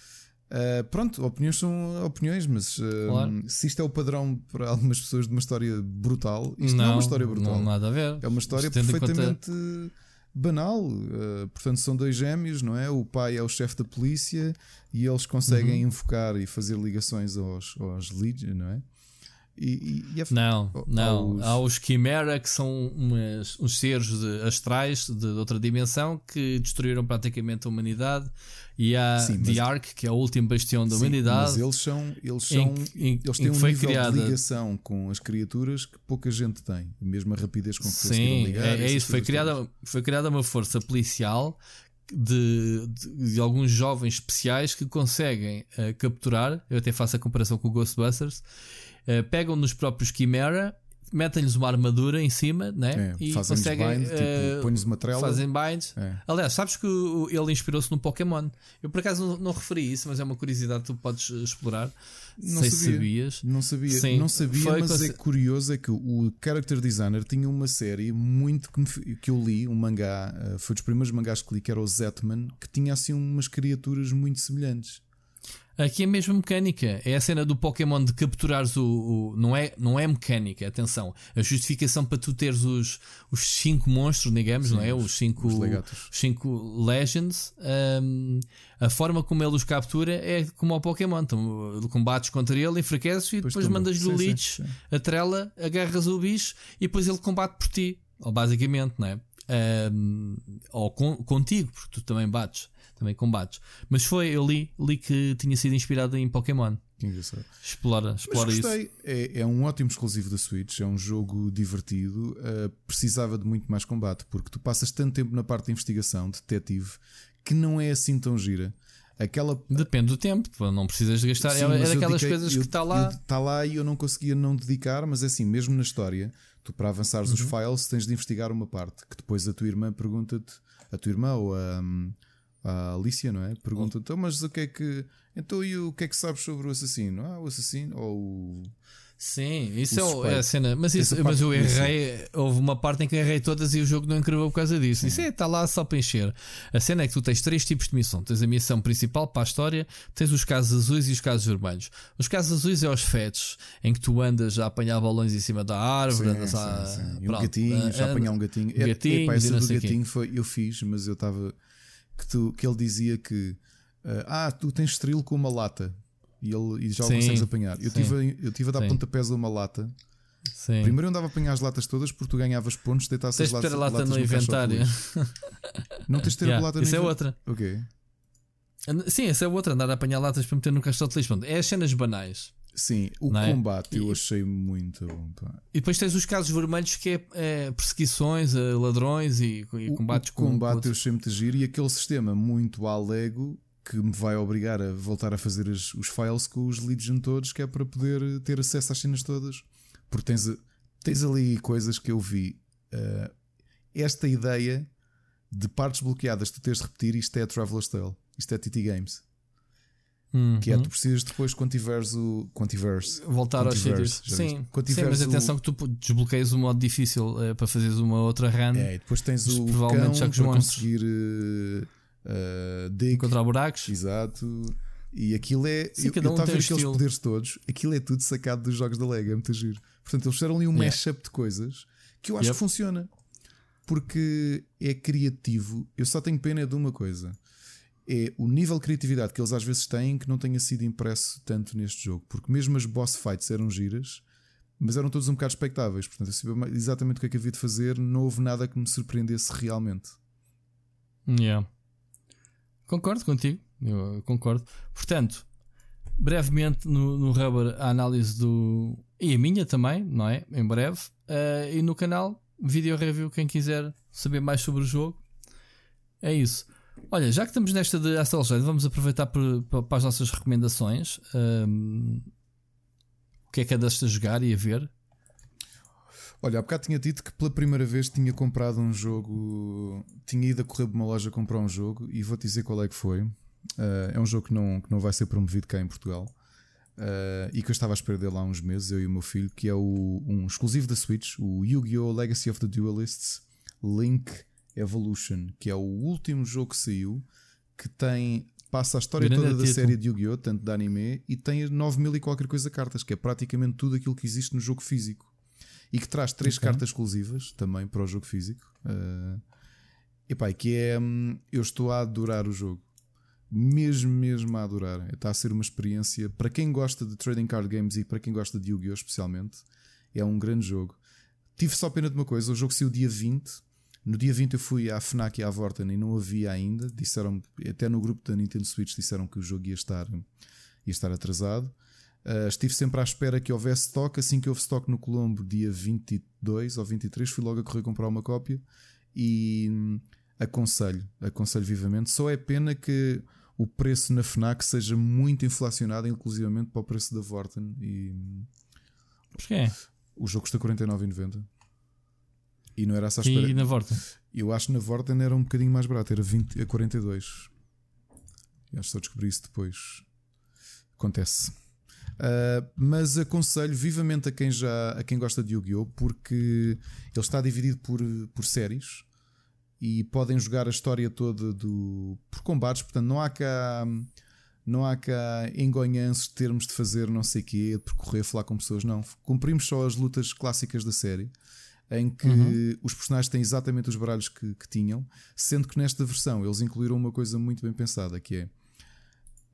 Uh, pronto, opiniões são opiniões, mas uh, claro. se isto é o padrão para algumas pessoas de uma história brutal, isto não, não é uma história brutal. Não nada a ver. É uma história perfeitamente conta... banal. Uh, portanto, são dois gêmeos, não é? O pai é o chefe da polícia e eles conseguem uhum. invocar e fazer ligações aos, aos leads, não é? E, e, e é não, não. Aos... Há os Chimera que são umas, uns seres de, astrais de, outra dimensão que destruíram praticamente a humanidade. E há sim, The Ark, que é o último bastião da sim, humanidade. Mas eles são, eles são, em, eles têm um nível criada... de ligação com as criaturas que pouca gente tem, mesmo a rapidez com que sim, ligar. É, é isso. Foi criada, foi criada uma força policial de, de, de, alguns jovens especiais que conseguem uh, capturar. Eu até faço a comparação com o Ghostbusters uh, pegam nos próprios Chimera, metem-lhes uma armadura em cima né? É, e conseguem. Bind, uh, tipo, uma trela. Fazem binds. É. Aliás, sabes que ele inspirou-se no Pokémon. Eu por acaso não, não, referi isso, mas é uma curiosidade que tu podes explorar. Não Sei sabia. sabias. Não sabia, Sim, não sabia mas é curioso é que o character designer tinha uma série muito que, me, que eu li, um mangá, foi dos primeiros mangás que li, que era o Zetman, que tinha assim umas criaturas muito semelhantes. Aqui é mesmo mecânica. É a cena do Pokémon de capturares o. o não, é, não é mecânica, atenção. A justificação para tu teres os, os cinco monstros, digamos, Sim, não é? Os cinco, os cinco Legends. Um, a forma como ele os captura é como ao Pokémon. Então, combates contra ele, enfraqueces e depois mandas-lhe o Leech, a trela, agarras o bicho e depois ele combate por ti. Ou basicamente, não é? Um, ou com, contigo, porque tu também bates também combates. Mas foi, eu li, li que tinha sido inspirado em Pokémon. Que engraçado. Explora, explora Mas gostei. isso. É, é um ótimo exclusivo da Switch, é um jogo divertido. Uh, precisava de muito mais combate, porque tu passas tanto tempo na parte de investigação, detetive, que não é assim tão gira. Aquela... Depende do tempo, não precisas de gastar. Sim, é, é daquelas dediquei, coisas eu, que está lá. Está lá e eu não conseguia não dedicar, mas é assim, mesmo na história, tu para avançares uhum. os files tens de investigar uma parte que depois a tua irmã pergunta-te, a tua irmã ou a, a Alicia, não é? Pergunta, então, mas o que é que. Então, e o que é que sabes sobre o assassino? Ah, o assassino ou o. Sim, isso é, é, a cena. Mas, isso, mas eu errei. Houve uma parte em que errei todas e o jogo não encrevou por causa disso. Sim. Isso é, está lá só para encher. A cena é que tu tens três tipos de missão: tens a missão principal para a história, tens os casos azuis e os casos vermelhos. Os casos azuis é os fetos, em que tu andas a apanhar balões em cima da árvore, sim, andas sim, a. Sim. Um gatinho, já apanhar um gatinho. Um gatinho, Epá, essa do gatinho foi, eu fiz, mas eu estava que, tu, que ele dizia que uh, ah, tu tens estrilo com uma lata e, ele, e já o consegues apanhar. Eu tive, eu tive a dar sim. pontapés a uma lata. Sim. Primeiro eu andava a apanhar as latas todas porque tu ganhavas pontos, deitasse as latas, ter a lata latas no, no inventário. Não tens de ter yeah, a lata no Isso é outra. Ok. Sim, essa é outra, andar a apanhar latas para meter no castelo de lixo. É as cenas banais. Sim, o é? combate eu achei muito bom. Pá. E depois tens os casos vermelhos que é, é perseguições a ladrões e, e combates o, o combate com eu achei muito giro e aquele sistema muito à Lego que me vai obrigar a voltar a fazer as, os files com os leads todos, que é para poder ter acesso às cenas todas. Porque tens, tens ali coisas que eu vi. Uh, esta ideia de partes bloqueadas tu tens de repetir, isto é Traveler's Tale, isto é TT Games. Uhum. Que é tu precisas depois quando tiveres o. Quando tiveres, Voltar quando aos sítios. Sim, sim, mas atenção o... que tu desbloqueias o modo difícil uh, para fazeres uma outra run. É, e depois tens o provavelmente cão para conseguir uh, dig. Encontrar buracos. Exato. E aquilo é. Sim, eu estava um a ver aqueles poderes todos, aquilo é tudo sacado dos jogos da Lega, é muito giro. Portanto, eles fizeram ali um yeah. mashup de coisas que eu acho yep. que funciona. Porque é criativo. Eu só tenho pena de uma coisa é o nível de criatividade que eles às vezes têm que não tenha sido impresso tanto neste jogo. Porque mesmo as boss fights eram giras, mas eram todos um bocado expectáveis. Portanto, eu sabia exatamente o que é que havia de fazer, não houve nada que me surpreendesse realmente. Yeah. Concordo contigo, eu concordo. Portanto, brevemente no, no Rubber a análise do. e a minha também, não é? Em breve. Uh, e no canal, vídeo review, quem quiser saber mais sobre o jogo. É isso. Olha, já que estamos nesta de Astalged, vamos aproveitar para, para as nossas recomendações. Um, o que é que é desta jogar e a ver? Olha, há bocado tinha dito que pela primeira vez tinha comprado um jogo, tinha ido a correr de uma loja comprar um jogo e vou-te dizer qual é que foi. Uh, é um jogo que não, que não vai ser promovido cá em Portugal uh, e que eu estava à espera dele há uns meses, eu e o meu filho, que é o, um exclusivo da Switch, o Yu-Gi-Oh! Legacy of the Duelists Link Evolution, que é o último jogo que saiu, que tem passa a história Grande toda da série de Yu-Gi-Oh!, tanto da anime, e tem 9 mil e qualquer coisa cartas, que é praticamente tudo aquilo que existe no jogo físico. E que traz três okay. cartas exclusivas também para o jogo físico. Uh, epá, que é. Hum, eu estou a adorar o jogo. Mesmo, mesmo a adorar. Está a ser uma experiência. Para quem gosta de trading card games e para quem gosta de Yu-Gi-Oh! especialmente, é um grande jogo. Tive só pena de uma coisa: o jogo saiu dia 20 no dia 20 eu fui à FNAC e à Vorten e não havia ainda. Disseram até no grupo da Nintendo Switch disseram que o jogo ia estar, ia estar atrasado. Uh, estive sempre à espera que houvesse stock. Assim que houve stock no Colombo, dia 22 ou 23, fui logo a correr comprar uma cópia e hum, aconselho, aconselho vivamente. Só é pena que o preço na FNAC seja muito inflacionado, inclusivamente para o preço da Vorten. E... Porquê? O jogo custa 49,90. E não era essa a espera. E na Vorten? Eu acho que na Vorten era um bocadinho mais barato, era 20 a 42. E acho que só descobri isso depois. Acontece. Uh, mas aconselho vivamente a quem já a quem gosta de Yu-Gi-Oh! porque ele está dividido por, por séries e podem jogar a história toda do, por combates, portanto não há cá não há cá engonhanços de termos de fazer não sei o quê, de percorrer, falar com pessoas, não. Cumprimos só as lutas clássicas da série em que uhum. os personagens têm exatamente os baralhos que, que, tinham, sendo que nesta versão eles incluíram uma coisa muito bem pensada, que é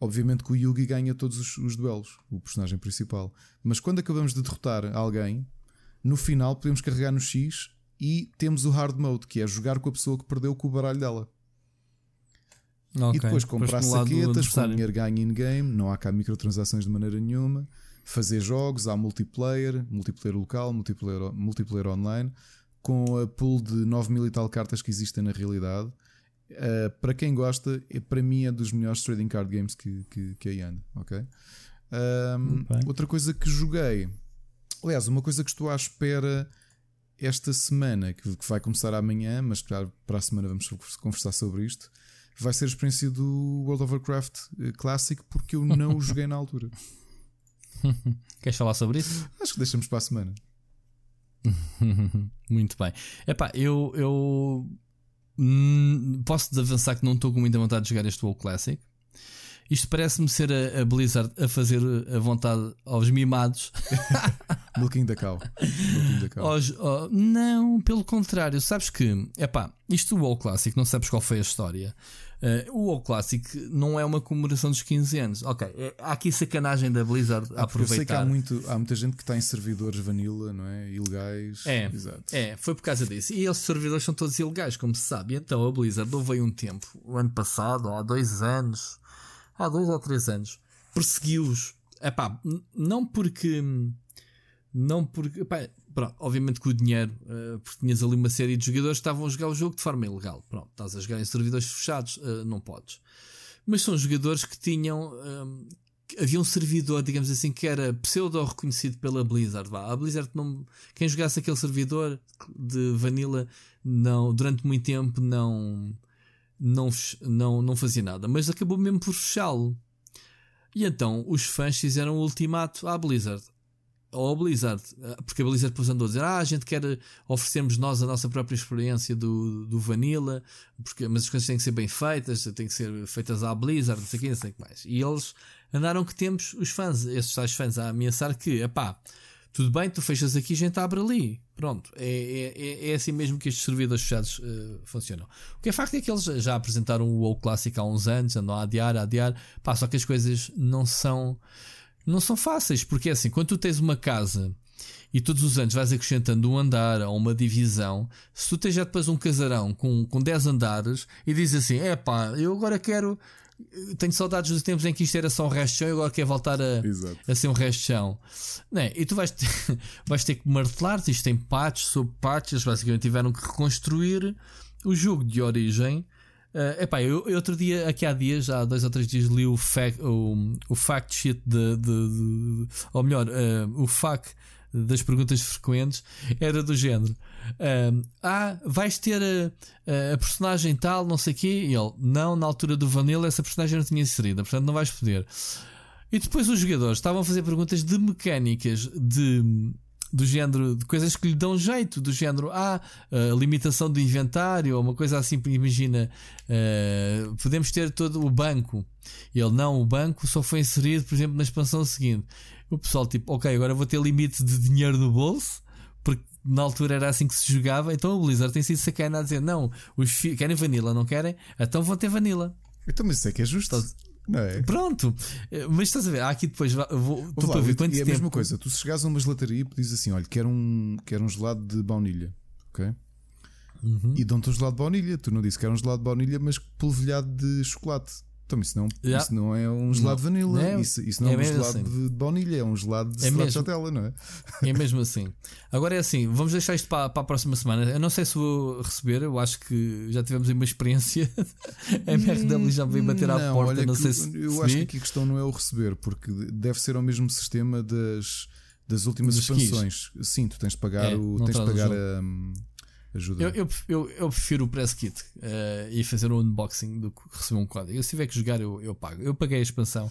obviamente que o Yugi ganha todos os, os duelos, o personagem principal. Mas quando acabamos de derrotar alguém, no final podemos carregar no X e temos o hard mode, que é jogar com a pessoa que perdeu com o baralho dela. Okay. E depois comprar depois saquetas, com dinheiro ganho in-game, não há cá microtransações de maneira nenhuma fazer jogos, há multiplayer, multiplayer local, multiplayer, multiplayer online, com a pool de 9 mil e tal cartas que existem na realidade. Uh, para quem gosta, é, para mim é dos melhores trading card games que, que, que aí anda. Okay? Um, outra coisa que joguei, aliás, uma coisa que estou à espera esta semana, que, que vai começar amanhã, mas para a semana vamos conversar sobre isto. Vai ser a experiência do World of Warcraft eh, Classic, porque eu não o joguei na altura. Queres falar sobre isso? Acho que deixamos para a semana. Muito bem. Epá, eu, eu hum, posso avançar que não estou com muita vontade de jogar este WoW Classic. Isto parece-me ser a, a, Blizzard a fazer a vontade aos mimados. Milking da cow. da cow. Aos, oh, não, pelo contrário. Sabes que, epá, isto do WoW Classic, não sabes qual foi a história. Uh, o WoW Classic não é uma comemoração dos 15 anos. Ok, é, há aqui sacanagem da Blizzard a aproveitar. Eu sei que há, muito, há muita gente que está em servidores vanilla, não é? Ilegais. É, Exato. é, foi por causa disso. E esses servidores são todos ilegais, como se sabe. Então a Blizzard houve um tempo, o ano passado, ou há dois anos, há dois ou três anos, perseguiu-os. Epá, não porque. Não porque. Epá, Pronto, obviamente que o dinheiro, uh, porque tinhas ali uma série de jogadores que estavam a jogar o jogo de forma ilegal. Pronto, estás a jogar em servidores fechados, uh, não podes. Mas são jogadores que tinham. Um, havia um servidor, digamos assim, que era pseudo reconhecido pela Blizzard. Vá. A Blizzard não. Quem jogasse aquele servidor de Vanilla não, durante muito tempo não, não, não, não fazia nada. Mas acabou mesmo por fechá-lo. E então os fãs fizeram o ultimato à Blizzard ou a Blizzard, eh, porque a Blizzard depois andou a dizer: Ah, a gente quer oferecermos nós a nossa própria experiência do, do Vanilla, porque, mas as coisas têm que ser bem feitas, têm que ser feitas à Blizzard, não sei o que, não sei o que mais. E eles andaram que temos os fãs, esses tais fãs, a ameaçar que, pá, tudo bem, tu fechas aqui, a gente abre ali. Pronto, é, é, é, é assim mesmo que estes servidores fechados uh, funcionam. O que é facto é que eles já apresentaram o WoW Classic há uns anos, andam a adiar, a adiar, pá, só que as coisas não são não são fáceis, porque é assim, quando tu tens uma casa e todos os anos vais acrescentando um andar ou uma divisão, se tu tens já depois um casarão com, com 10 andares e dizes assim: é pá, eu agora quero. Tenho saudades dos tempos em que isto era só um chão e agora quero voltar a, a ser um resto de chão. Não é? E tu vais ter, vais ter que martelar, isto tem partes sobre partes, eles basicamente tiveram que reconstruir o jogo de origem. Uh, epá, eu, eu, outro dia, aqui há dias, há dois ou três dias, li o fact, o, o fact sheet de, de, de ou melhor, uh, o fact das perguntas frequentes. Era do género: Ah, vais ter a, a, personagem tal, não sei o quê, e ele, não, na altura do Vanilla, essa personagem não tinha inserida, portanto não vais poder. E depois os jogadores estavam a fazer perguntas de mecânicas de do género de coisas que lhe dão jeito, do género, ah, a limitação do inventário, ou uma coisa assim, imagina, uh, podemos ter todo o banco. Ele não, o banco só foi inserido, por exemplo, na expansão seguinte. O pessoal, tipo, ok, agora vou ter limite de dinheiro no bolso, na altura era assim que se jogava. Então o Blizzard tem sido sacana a dizer: não, os querem vanilla, não querem? Então vão ter vanilla. Então, mas isso é que é justo. Então, não é? Pronto, mas estás a ver, há aqui depois vou, estou para ver quanto e tempo. É a mesma coisa, tu se chegares a uma gelataria e pedis assim: olha, quero um, quero um gelado de baunilha, ok? Uhum. E dão-te um gelado de baunilha. Tu não disse que era um gelado de baunilha, mas polvilhado de chocolate. Então isso não, yeah. isso não é um gelado de vanilla, é, isso, isso não é, é um gelado assim. de baunilha, é um gelado de é chatela, não é? É mesmo assim. Agora é assim, vamos deixar isto para, para a próxima semana. Eu não sei se vou receber, eu acho que já tivemos uma experiência. a MRW já veio bater à não, porta, não sei se. Eu acho que aqui a questão não é o receber, porque deve ser ao mesmo sistema das Das últimas expansões. Sim, tu tens de pagar, é, o, tens de pagar a, hum, ajuda. Eu, eu, eu, eu, prefiro o press kit uh, e fazer um unboxing do que receber um código. Eu, se tiver que jogar, eu, eu pago. Eu paguei a expansão.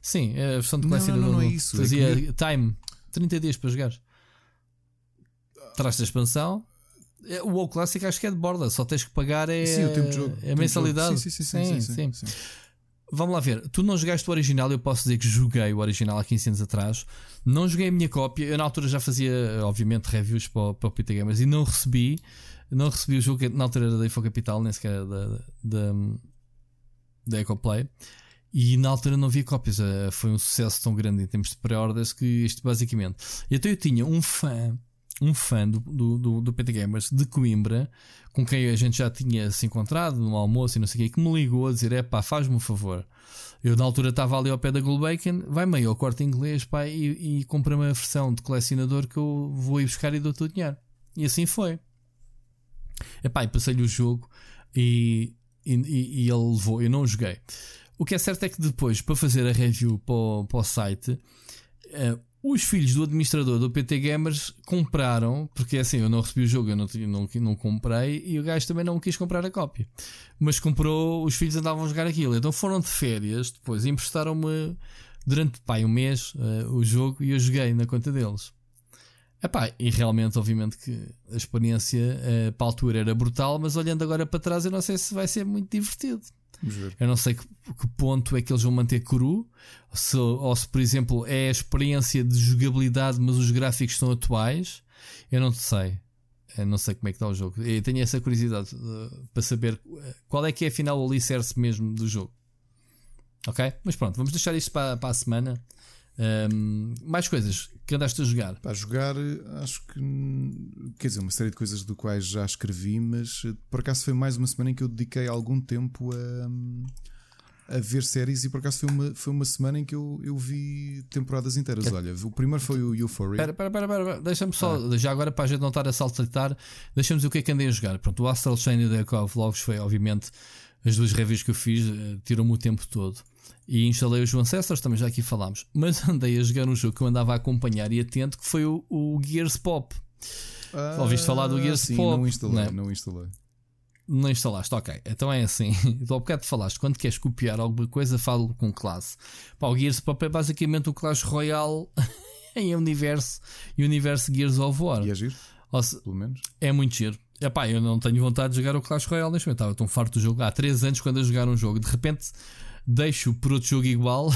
Sim, a versão de colecionador não, não, não, é isso. fazia é que... time 30 dias para jogar. Traz a expansão. É, o WoW Classic acho que é de borda, só tens que pagar é, sim, o tempo de jogo. É a mensalidade. Sim sim sim, sim, sim, Vamos lá ver, tu não jogaste o original, eu posso dizer que joguei o original há 15 anos atrás. Não joguei a minha cópia, eu na altura já fazia, obviamente, reviews para, para o PT Gamers e não recebi, não recebi o jogo, na altura era da Info Capital, nem sequer da, da, da Ecoplay. E na altura não havia cópias, eh, foi um sucesso tão grande em termos de pré-orders que isto basicamente. Então eu tinha um fã um fã do, do, do, PT Gamers de Coimbra, com quem a gente já tinha se encontrado no almoço e não sei o que, que me ligou a dizer: é pá, faz-me um favor. Eu na altura estava ali ao pé da Gulbenkian, vai meio ao corte inglês pá, e, e compra-me a versão de colecionador que eu vou ir buscar e dou-te o dinheiro. E assim foi. Epá, e passei-lhe o jogo e, e, e, ele levou. Eu não joguei. O que é certo é que depois, para fazer a review para o, para o site, uh, os filhos do administrador do PT Gamers compraram, porque assim eu não recebi o jogo, eu não, não, não comprei e o gajo também não quis comprar a cópia. Mas comprou, os filhos andavam a jogar aquilo. Então foram de férias, depois emprestaram-me durante pai, um mês uh, o jogo e eu joguei na conta deles. Epá, e realmente, obviamente, que a experiência uh, para a altura era brutal, mas olhando agora para trás, eu não sei se vai ser muito divertido. Eu não sei que, que, ponto é que eles vão manter cru, se, ou se, por exemplo, é a experiência de jogabilidade, mas os gráficos estão atuais. Eu não sei. Eu não sei como é que está o jogo. Eu tenho essa curiosidade uh, para saber eh, qual é que é afinal o alicerce mesmo do jogo. Ok? Mas pronto, vamos deixar isto para, para a semana. Um, mais coisas que andaste a jogar? Para jogar, acho que quer dizer, uma série de coisas do quais já escrevi, mas eh, por acaso foi mais uma semana em que eu dediquei algum tempo a, a ver séries e por acaso foi uma, foi uma semana em que eu, eu vi temporadas inteiras. Olha, o primeiro foi o Euphoria. Espera, espera, espera, deixa-me só, ah. já agora para a gente não estar a saltar, deixa-me dizer o que é que andei a jogar. Pronto, o Astral Chain e o Logs foi, obviamente, as duas reviews que eu fiz, eh, tirou-me o tempo todo. E instalei os Ancestors, também já aqui falámos. Mas andei a jogar um jogo que eu andava a acompanhar e atento, que foi o, o Gears Pop. Ah, Ouviste falar do Gears sim, Pop? Não instalei, não, não instalei. Não instalaste, ok. Então é assim. Ao bocado falar quando queres copiar alguma coisa, falo com classe. Pá, o Gears Pop é basicamente o Clash Royale em universo e universo Gears of War. E é giro? Se, Pelo menos. É muito giro. Epá, eu não tenho vontade de jogar o Clash Royale neste momento. Estava tão farto do jogo. Há 3 anos, quando a jogar um jogo, de repente deixo por outro jogo igual.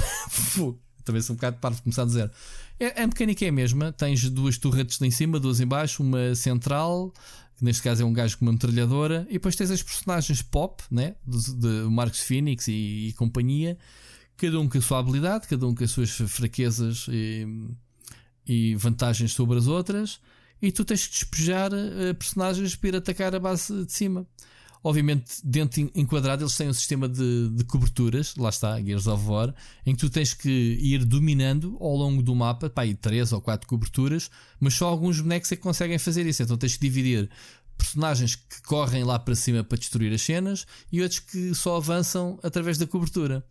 Também sou um bocado parvo começar a dizer. É, a mecânica é a mesma. Tens duas torretes em cima, duas em baixo, uma central, que neste caso é um gajo com uma metralhadora, e depois tens as personagens pop, né? De, de Marcos Phoenix e, e, companhia, cada um com a sua habilidade, cada um com as suas fraquezas e, e vantagens sobre as outras, e tu tens que despejar uh, personagens para ir atacar a base de cima. Obviamente, dentro enquadrado, eles têm um sistema de, de, coberturas, lá está, Gears of War, em que tu tens que ir dominando ao longo do mapa, pá, aí três ou quatro coberturas, mas só alguns bonecos é que conseguem fazer isso. Então tens que dividir personagens que correm lá para cima para destruir as cenas e outros que só avançam através da cobertura.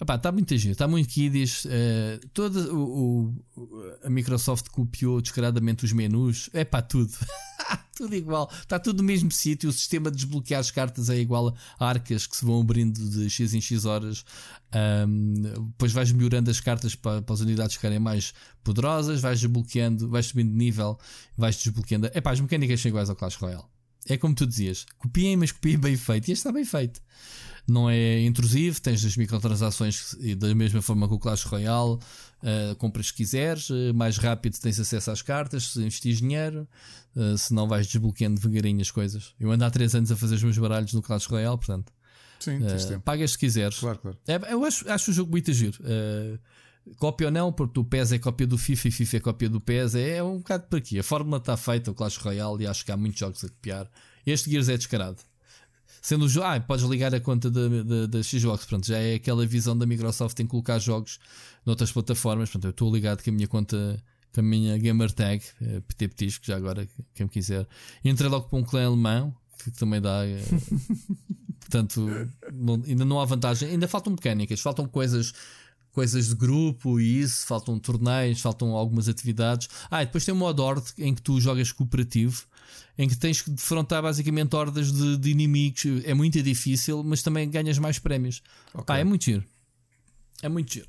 Está muito giro, está muito kiddies. Uh, toda o, o, a Microsoft copiou descaradamente os menus. É para tudo. tudo igual. Está tudo no mesmo sítio. O sistema de desbloquear as cartas é igual a arcas que se vão abrindo de X em X horas. Um, depois vais melhorando as cartas para, para as unidades ficarem mais poderosas. Vais desbloqueando, vais subindo de nível, vais desbloqueando. É pá, as mecânicas são iguais ao Clash Royale. É como tu dizias: copiem, mas copiem bem feito. E este está bem feito não é intrusivo, tens as microtransações da mesma forma que o Clash Royale, uh, compras se quiseres, uh, mais rápido tens acesso às cartas, se investir dinheiro, uh, se não vais desbloqueando devagarinho as coisas. Eu ando há 3 anos a fazer os meus baralhos no Clash Royale, portanto. Sim, uh, pagas se quiseres. Claro, claro. É, eu acho, acho o jogo muito giro. Uh, cópia ou não, porque o PES é cópia do FIFA e FIFA é cópia do PES. É, é um bocado por aqui. A fórmula está feita, o Clash Royale, e acho que há muitos jogos a copiar. Este Gears é descarado. Sendo o jogo, ah, podes ligar a conta da Xbox, pronto, já é aquela visão da Microsoft em colocar jogos noutras plataformas. Pronto, eu estou ligado com a minha conta, com a minha gamer tag, eh, PT Petisco, já agora, quem me quiser. Entrei logo para um clã alemão, que também dá. Eh, portanto, não, ainda não há vantagem. Ainda faltam mecânicas, faltam coisas coisas de grupo e isso, faltam torneios, faltam algumas atividades. Ah, e depois tem o modo Horde em que tu jogas cooperativo, em que tens que defrontar basicamente hordas de, de inimigos. É muito difícil, mas também ganhas mais prémios. Okay. Pá, é muito giro. É muito giro.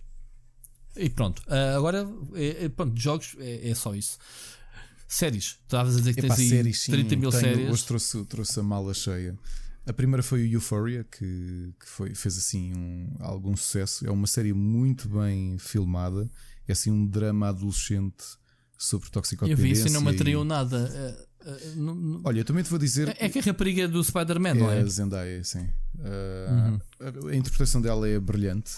E pronto, uh, agora é, é, pronto, jogos é, é só isso. Séries, estavas a dizer que Epá, tens séries, sim, 30 mil tenho, séries. Hoje trouxe, trouxe a mala cheia. A primeira foi o Euphoria, que, que foi, fez assim um, algum sucesso. É uma série muito bem filmada. É assim um drama adolescente sobre toxicodependência. Eu vi isso e não me atraiu nada. Uh, uh, não, não... Olha, eu também te vou dizer. É, é que a rapariga do Spider-Man, é não é? A Zendaya, sim. Uh, uhum. A interpretação dela é brilhante.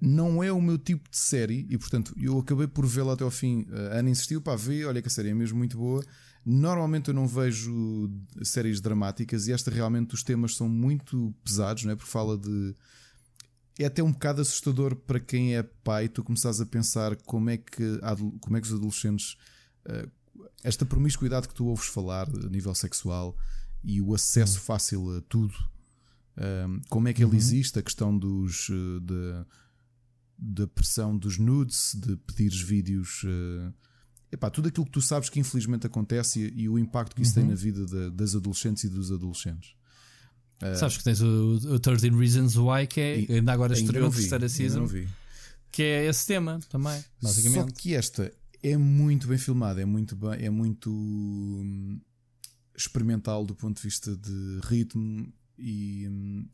não é o meu tipo de série e, portanto, eu acabei por vê-la até ao fim. A Ana insistiu para ver, olha que a série é mesmo muito boa. Normalmente eu não vejo séries dramáticas e esta realmente os temas são muito pesados, não é? Porque fala de. É até um bocado assustador para quem é pai, tu começares a pensar como é que, como é que os adolescentes. Eh, esta promiscuidade que tu ouves falar a nível sexual e o acesso uhum. fácil a tudo, ehm, como é que ele uhum. existe, a questão dos. Eh, da pressão dos nudes, de pedires vídeos uh, epá, tudo aquilo que tu sabes que infelizmente acontece e, e o impacto que isso uhum. tem na vida de, das adolescentes e dos adolescentes. Uh, sabes que tens o, o 13 Reasons Why, que é, e, ainda agora estreou a terceira season, que é esse tema também, basicamente. Só que esta é muito bem filmada, é muito, bem, é muito hum, experimental do ponto de vista de ritmo e hum,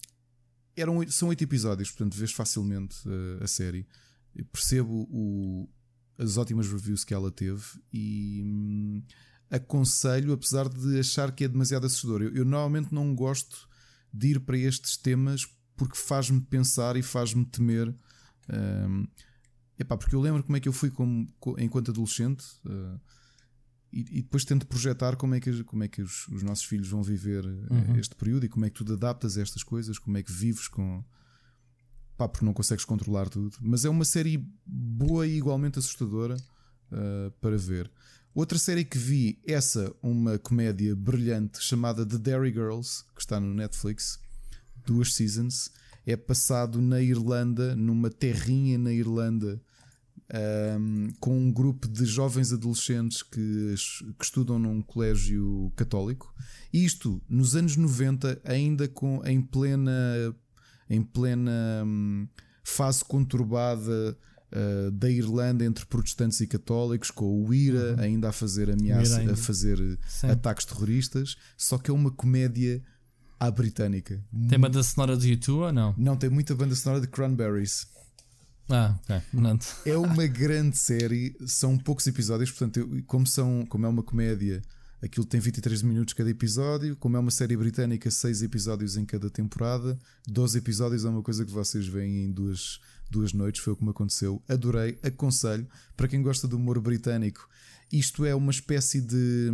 eram, são oito episódios, portanto vês facilmente uh, a série. Eu percebo o, as ótimas reviews que ela teve e hum, aconselho, apesar de achar que é demasiado assustador. Eu, eu normalmente não gosto de ir para estes temas porque faz-me pensar e faz-me temer. Epá, porque eu lembro como é que eu fui como, enquanto adolescente uh, e, e, depois tento projetar como é que, como é que os, os nossos filhos vão viver uh, uhum. este período e como é que tu te adaptas a estas coisas, como é que vives com, pá, porque não consegues controlar tudo. Mas é uma série boa e igualmente assustadora uh, para ver. Outra série que vi, essa, uma comédia brilhante chamada The Dairy Girls, que está no Netflix, duas seasons. É passado na Irlanda, numa terrinha na Irlanda, um, com um grupo de jovens adolescentes que, que, estudam num colégio católico. Isto nos anos 90, ainda com, em plena em plena hum, fase conturbada uh, da Irlanda entre protestantes e católicos, com o IRA uhum. ainda a fazer ameaça, a fazer Sim. ataques terroristas, só que é uma comédia à britânica. Tem banda sonora de YouTube ou não? Não, tem muita banda sonora de Cranberries. Ah, ok. Não. É uma grande série, são poucos episódios, portanto, como, são, como é uma comédia Aquilo tem 23 minutos cada episódio. Como é uma série britânica, 6 episódios em cada temporada. 12 episódios é uma coisa que vocês veem em duas, duas noites. Foi o que me aconteceu. Adorei, aconselho. Para quem gosta do humor britânico, isto é uma espécie de.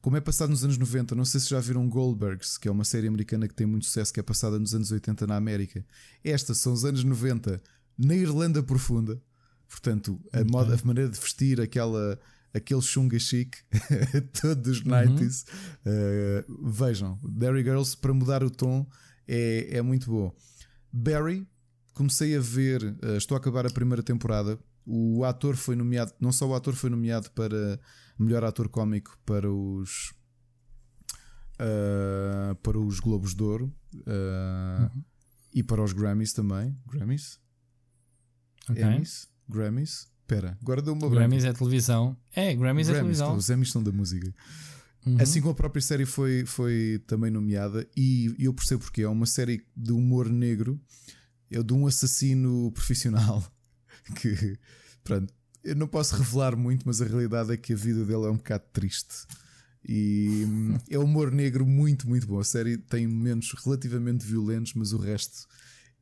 Como é passado nos anos 90, não sei se já viram Goldbergs, que é uma série americana que tem muito sucesso, que é passada nos anos 80 na América. Estas são os anos 90 na Irlanda Profunda. Portanto, a, moda, a maneira de vestir, aquela aquele chunga chique todos dos 90s. Uhum. Uh, vejam, Barry Girls, para mudar o tom, é, é muito bom. Barry, comecei a ver, uh, estou a acabar a primeira temporada. O ator foi nomeado, não só o ator foi nomeado para melhor ator cómico para os uh, para os Globos de Ouro uhum. e para os Grammys também. Grammys? Okay. Emmys? Grammys? Espera, agora deu uma Grammys é televisão. É, Grammys, Grammys é televisão. Os Emmys são da música. Uhum. Assim como a própria série foi, foi também nomeada, e eu percebo porque é uma série de humor negro, é de um assassino profissional que, pronto, eu não posso revelar muito, mas a realidade é que a vida dele é um bocado triste. E é humor negro muito, muito bom. A série tem momentos relativamente violentos, mas o resto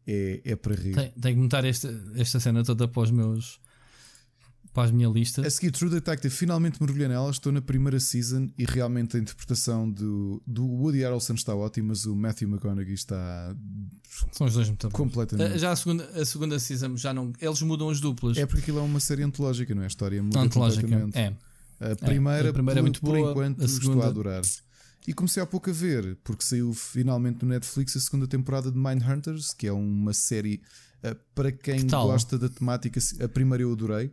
é, é para rir. Tenho que notar esta, esta cena toda para os meus para as minha lista. A seguir, True Detective, finalmente mergulhei nela. Estou na primeira season e realmente a interpretação do, do Woody Harrelson está ótima, mas o Matthew McConaughey está. São os dois muito completamente. Já a segunda, a segunda season já não. Eles mudam as duplas. É porque aquilo é uma série antológica, não é? A história muda antológica, completamente. É. A primeira, é, a primeira por, é muito por boa, enquanto, a segunda... estou a adorar. E comecei há pouco a ver, porque saiu finalmente no Netflix a segunda temporada de Mindhunters, que é uma série Uh, para quem gosta da temática, a primeira eu adorei,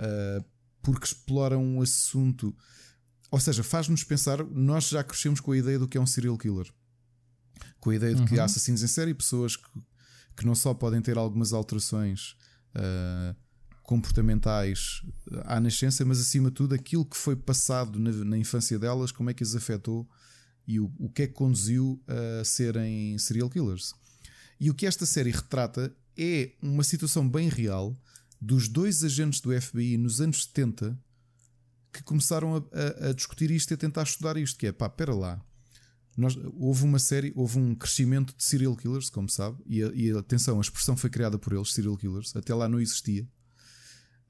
uh, porque explora um assunto. Ou seja, faz-nos pensar. Nós já crescemos com a ideia do que é um serial killer, com a ideia de que uhum. há assassinos em série, pessoas que, que não só podem ter algumas alterações. Uh, comportamentais à nascença, mas acima de tudo aquilo que foi passado na, na infância delas, como é que as afetou e o, o que é que conduziu a serem serial killers. E o que esta série retrata é uma situação bem real dos dois agentes do FBI nos anos 70 que começaram a, a, a discutir isto e a tentar estudar isto, que é pá, pera lá. Nós, houve uma série, houve um crescimento de serial killers, como sabe, e, a, e atenção, a expressão foi criada por eles, serial killers, até lá não existia.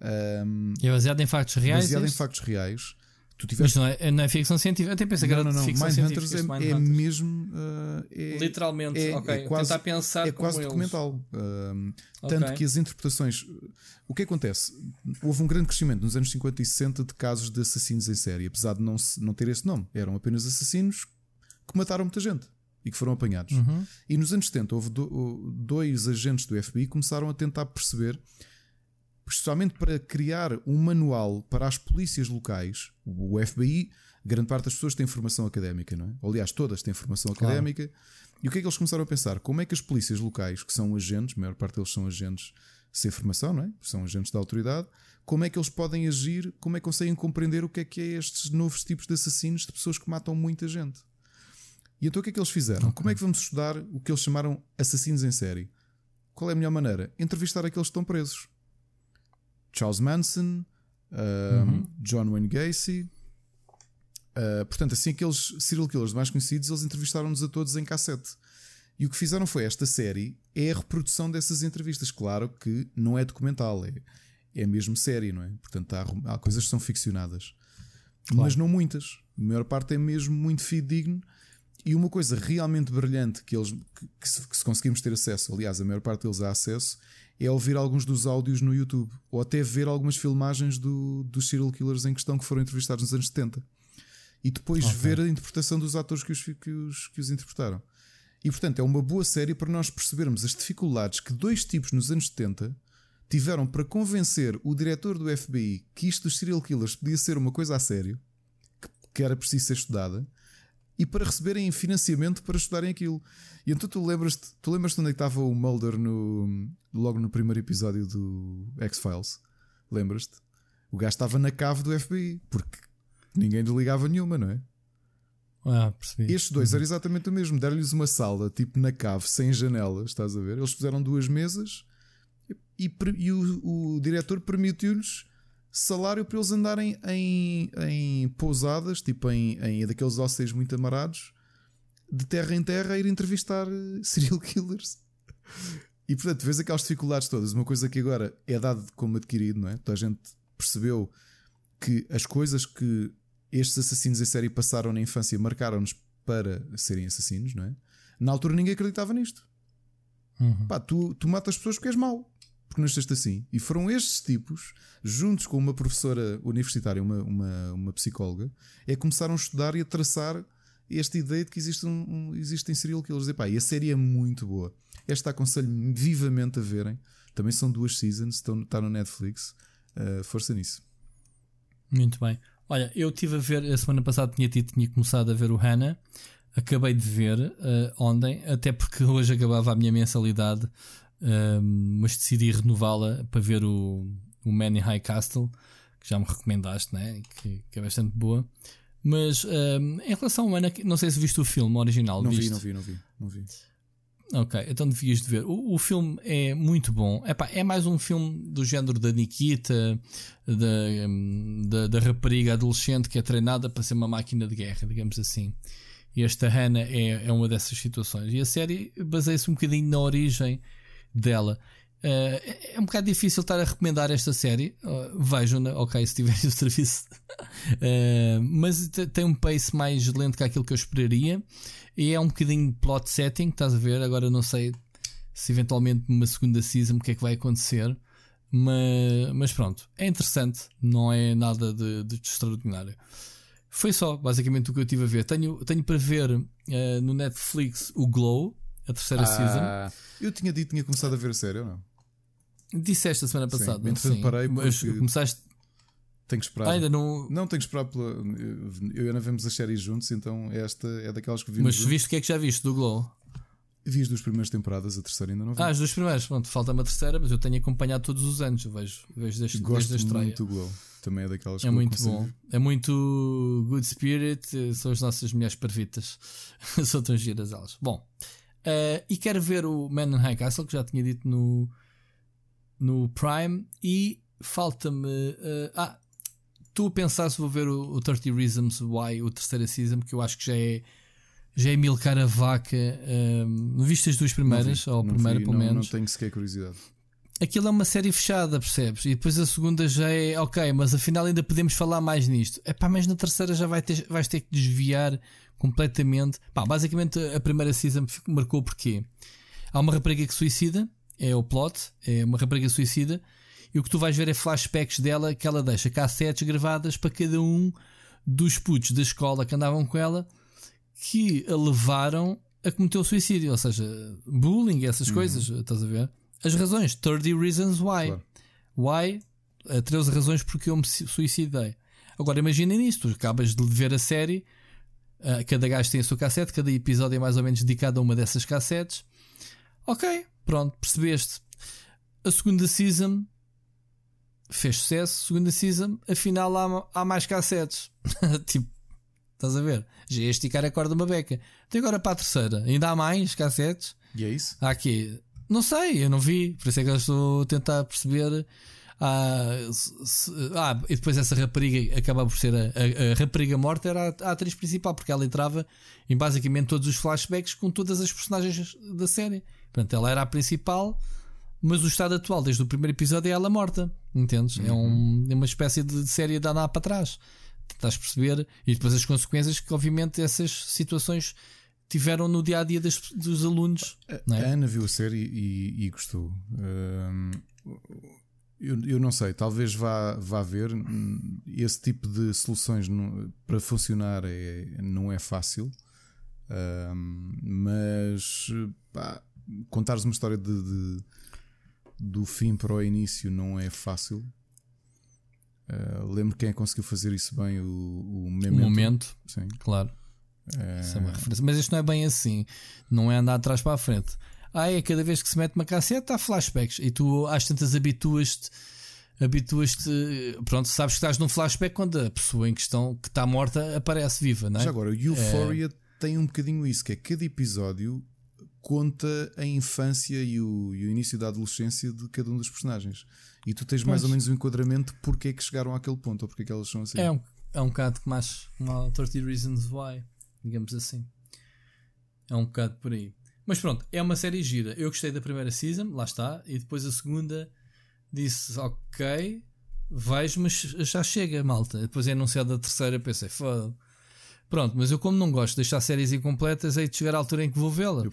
Um, é baseado em factos reais? Baseado em factos reais. Tu tiveste... Mas não é, não é ficção científica. Eu até pensei que era não, não. ficção Mindhunters é, é mesmo. Uh, é, Literalmente, é, ok. É quase, Tentar pensar é quase documental. Uh, okay. Tanto que as interpretações. O que acontece? Houve um grande crescimento nos anos 50 e 60 de casos de assassinos em série, apesar de não, não ter esse nome. Eram apenas assassinos que mataram muita gente e que foram apanhados. Uhum. E nos anos 70 houve do, dois agentes do FBI que começaram a tentar perceber especialmente para criar um manual para as polícias locais. O FBI, grande parte das pessoas tem formação académica, não é? Aliás, todas têm formação claro. académica. E o que é que eles começaram a pensar? Como é que as polícias locais, que são agentes, a maior parte deles são agentes sem formação, não é? São agentes da autoridade. Como é que eles podem agir? Como é que conseguem compreender o que é que é estes novos tipos de assassinos de pessoas que matam muita gente? E então o que é que eles fizeram? Okay. Como é que vamos estudar o que eles chamaram assassinos em série? Qual é a melhor maneira? Entrevistar aqueles que estão presos. Charles Manson, uh, uhum. John Wayne Gacy. Uh, portanto, assim, aqueles serial killers mais conhecidos, eles entrevistaram-nos a todos em cassete. E o que fizeram foi esta série é a reprodução dessas entrevistas. Claro que não é documental, é, é mesmo série, não é? Portanto, há, há coisas que são ficcionadas, claro. mas não muitas. A maior parte é mesmo muito fidedigno. E uma coisa realmente brilhante que eles que, que, se, que se conseguimos ter acesso, aliás, a maior parte deles há acesso, é ouvir alguns dos áudios no YouTube ou até ver algumas filmagens do, dos serial killers em questão que foram entrevistados nos anos 70 e depois okay. ver a interpretação dos atores que os, que, os, que os interpretaram. E portanto é uma boa série para nós percebermos as dificuldades que dois tipos nos anos 70 tiveram para convencer o diretor do FBI que isto dos serial killers podia ser uma coisa a sério, que, que era preciso ser estudada e para receberem financiamento para estudarem aquilo. E então tu lembras-te, tu lembras-te onde é estava o Mulder no, logo no primeiro episódio do X-Files? Lembras-te? O gajo estava na cave do FBI, porque ninguém lhe ligava nenhuma, não é? Ah, percebi. Estes dois uhum. era exatamente o mesmo. Deram-lhes uma sala, tipo na cave, sem janelas, estás a ver? Eles fizeram duas mesas e, e, e o, o diretor permitiu-lhes salário para eles andarem em, em pousadas, tipo em, em daqueles hostéis muito amarados, de terra em terra, a ir entrevistar eh, serial killers. E portanto, vês aquelas dificuldades todas. Uma coisa que agora é dado como adquirido, não é? Toda a gente percebeu que as coisas que estes assassinos em série passaram na infância marcaram-nos para serem assassinos, não é? Na altura ninguém acreditava nisto. Uhum. Pá, tu, tu matas pessoas porque és mau porque nasceste assim. E foram estes tipos, juntos com uma professora universitária, uma, uma, uma psicóloga, é que começaram a estudar e a traçar esta ideia de que existe um, um, existem serial killers. E, pá, e a série é muito boa. Esta aconselho vivamente a verem. Também são duas seasons, estão, está no Netflix. Uh, força nisso. Muito bem. Olha, eu estive a ver, a semana passada tinha, tinha começado a ver o Hannah. Acabei de ver uh, ontem, até porque hoje acabava a minha mensalidade mas decidi renová-la para ver o, o Man in High Castle, que já me recomendaste, né? que, que é bastante boa. Mas um, em relação ao Ana, não sei se viste o filme original. Não viste? vi, não vi, não vi, não vi. Ok, então devias de ver. O, o filme é muito bom. Epá, é mais um filme do género da Nikita, da, da, da, rapariga adolescente que é treinada para ser uma máquina de guerra, digamos assim. E esta Hannah é, é uma dessas situações. E a série baseia-se um bocadinho na origem dela. Uh, é um bocado difícil estar a recomendar esta série. Uh, vejam, ok, se tiverem o serviço. uh, mas tem um pace mais lento que aquilo que eu esperaria. E é um bocadinho plot setting, estás a ver? Agora não sei se eventualmente numa segunda season o que é que vai acontecer. Mas, mas pronto, é interessante, não é nada de, de extraordinário. Foi só basicamente o que eu tive a ver. Tenho, tenho para ver uh, no Netflix o Glow, a terceira ah, season. Eu tinha dito que tinha começado a ver a série ou não? Disseste a semana passada. Sim, sim. parei mas começaste. Tenho que esperar. Ah, ainda não. Não, tenho que esperar pela. Eu e Ana vemos as séries juntos, então esta é daquelas que vimos. Mas viste o que é que já viste do Glow? Vi as duas primeiras temporadas, a terceira ainda não vi. Ah, as duas primeiras, pronto, falta-me a terceira, mas eu tenho acompanhado todos os anos, eu vejo, vejo desde, Gosto desde a estreia. muito do Glow, também é daquelas é muito bom. É muito good spirit, são as nossas mulheres perfeitas, são tão giras elas. Bom, uh, e quero ver o Man in High Castle, que já tinha dito no, no Prime, e falta-me. Uh, ah, estou a pensar se vou ver o, o 30 Reasons Why, o terceiro season, que eu acho que já é já é milcar a vaca. Um, viste as duas primeiras? Vi, ou a primeira, vi, pelo não, menos? Não tenho sequer curiosidade. Aquilo é uma série fechada, percebes? E depois a segunda já é ok, mas afinal ainda podemos falar mais nisto. É pá, mas na terceira já vai ter, vais ter que desviar completamente. Pá, basicamente a primeira season marcou porque há uma rapariga que suicida, é o plot, é uma rapariga suicida, e o que tu vais ver é flashbacks dela que ela deixa cassetes gravadas para cada um dos putos da escola que andavam com ela que a levaram a cometer o suicídio, ou seja, bullying, essas uhum. coisas, estás a ver? As razões, 30 reasons why. Claro. Why? 13 razões porque eu me suicidei. Agora imaginem isto, tu acabas de ver a série, uh, cada gajo tem a sua cassete, cada episódio é mais ou menos dedicado a uma dessas cassetes. Ok, pronto, percebeste. A segunda season fez sucesso, segunda season, afinal há, há mais cassetes. tipo, Estás a ver? Já ia esticar a corda uma beca. Até agora para a terceira. Ainda há mais cassetes? E é isso? Há aqui. Não sei, eu não vi. Por isso é que eu estou a tentar perceber. Ah, se, ah, e depois essa rapariga acaba por ser a, a, a, rapariga morta, era a, a, atriz principal, porque ela entrava em basicamente todos os flashbacks com todas as personagens da série. Portanto, ela era a principal, mas o estado atual, desde o primeiro episódio, é ela morta. Entendes? É uhum. É, um, é uma espécie de série de andar para trás. Estás a perceber? E depois as consequências que, obviamente, essas situações tiveram no dia a dia das, dos alunos. A, é? Ana viu a série e, e gostou. Eu, eu não sei, talvez vá, vá ver. Esse tipo de soluções não, para funcionar é, não é fácil, mas pá, contares uma história de, de, do fim para o início não é fácil. Uh, lembro quem é conseguiu fazer isso bem, o, o Memento. O momento, Sim. claro. Uh... Isso é uma referência. Mas isto não é bem assim. Não é andar atrás para a frente. Ah, é cada vez que se mete uma cassete há flashbacks. E tu às tantas habituas-te. Habituas-te. Pronto, sabes que estás num flashback quando a pessoa em questão que está morta aparece viva, não é? Já agora, o Euphoria é... tem um bocadinho isso, que é cada episódio conta a infância e o, e o início da adolescência de cada um dos personagens. E tu tens pois. mais ou menos o um enquadramento porque é que chegaram àquele ponto ou porque é que elas são assim. É um, é um bocado mais uma 30 Reasons Why, digamos assim. É um bocado por aí. Mas pronto, é uma série gira. Eu gostei da primeira season, lá está, e depois a segunda disse ok, vejo, mas já chega, malta. Depois é anunciado a terceira, pensei, foda. Pronto, mas eu como não gosto de deixar séries incompletas, hei de chegar à altura em que vou vê-la.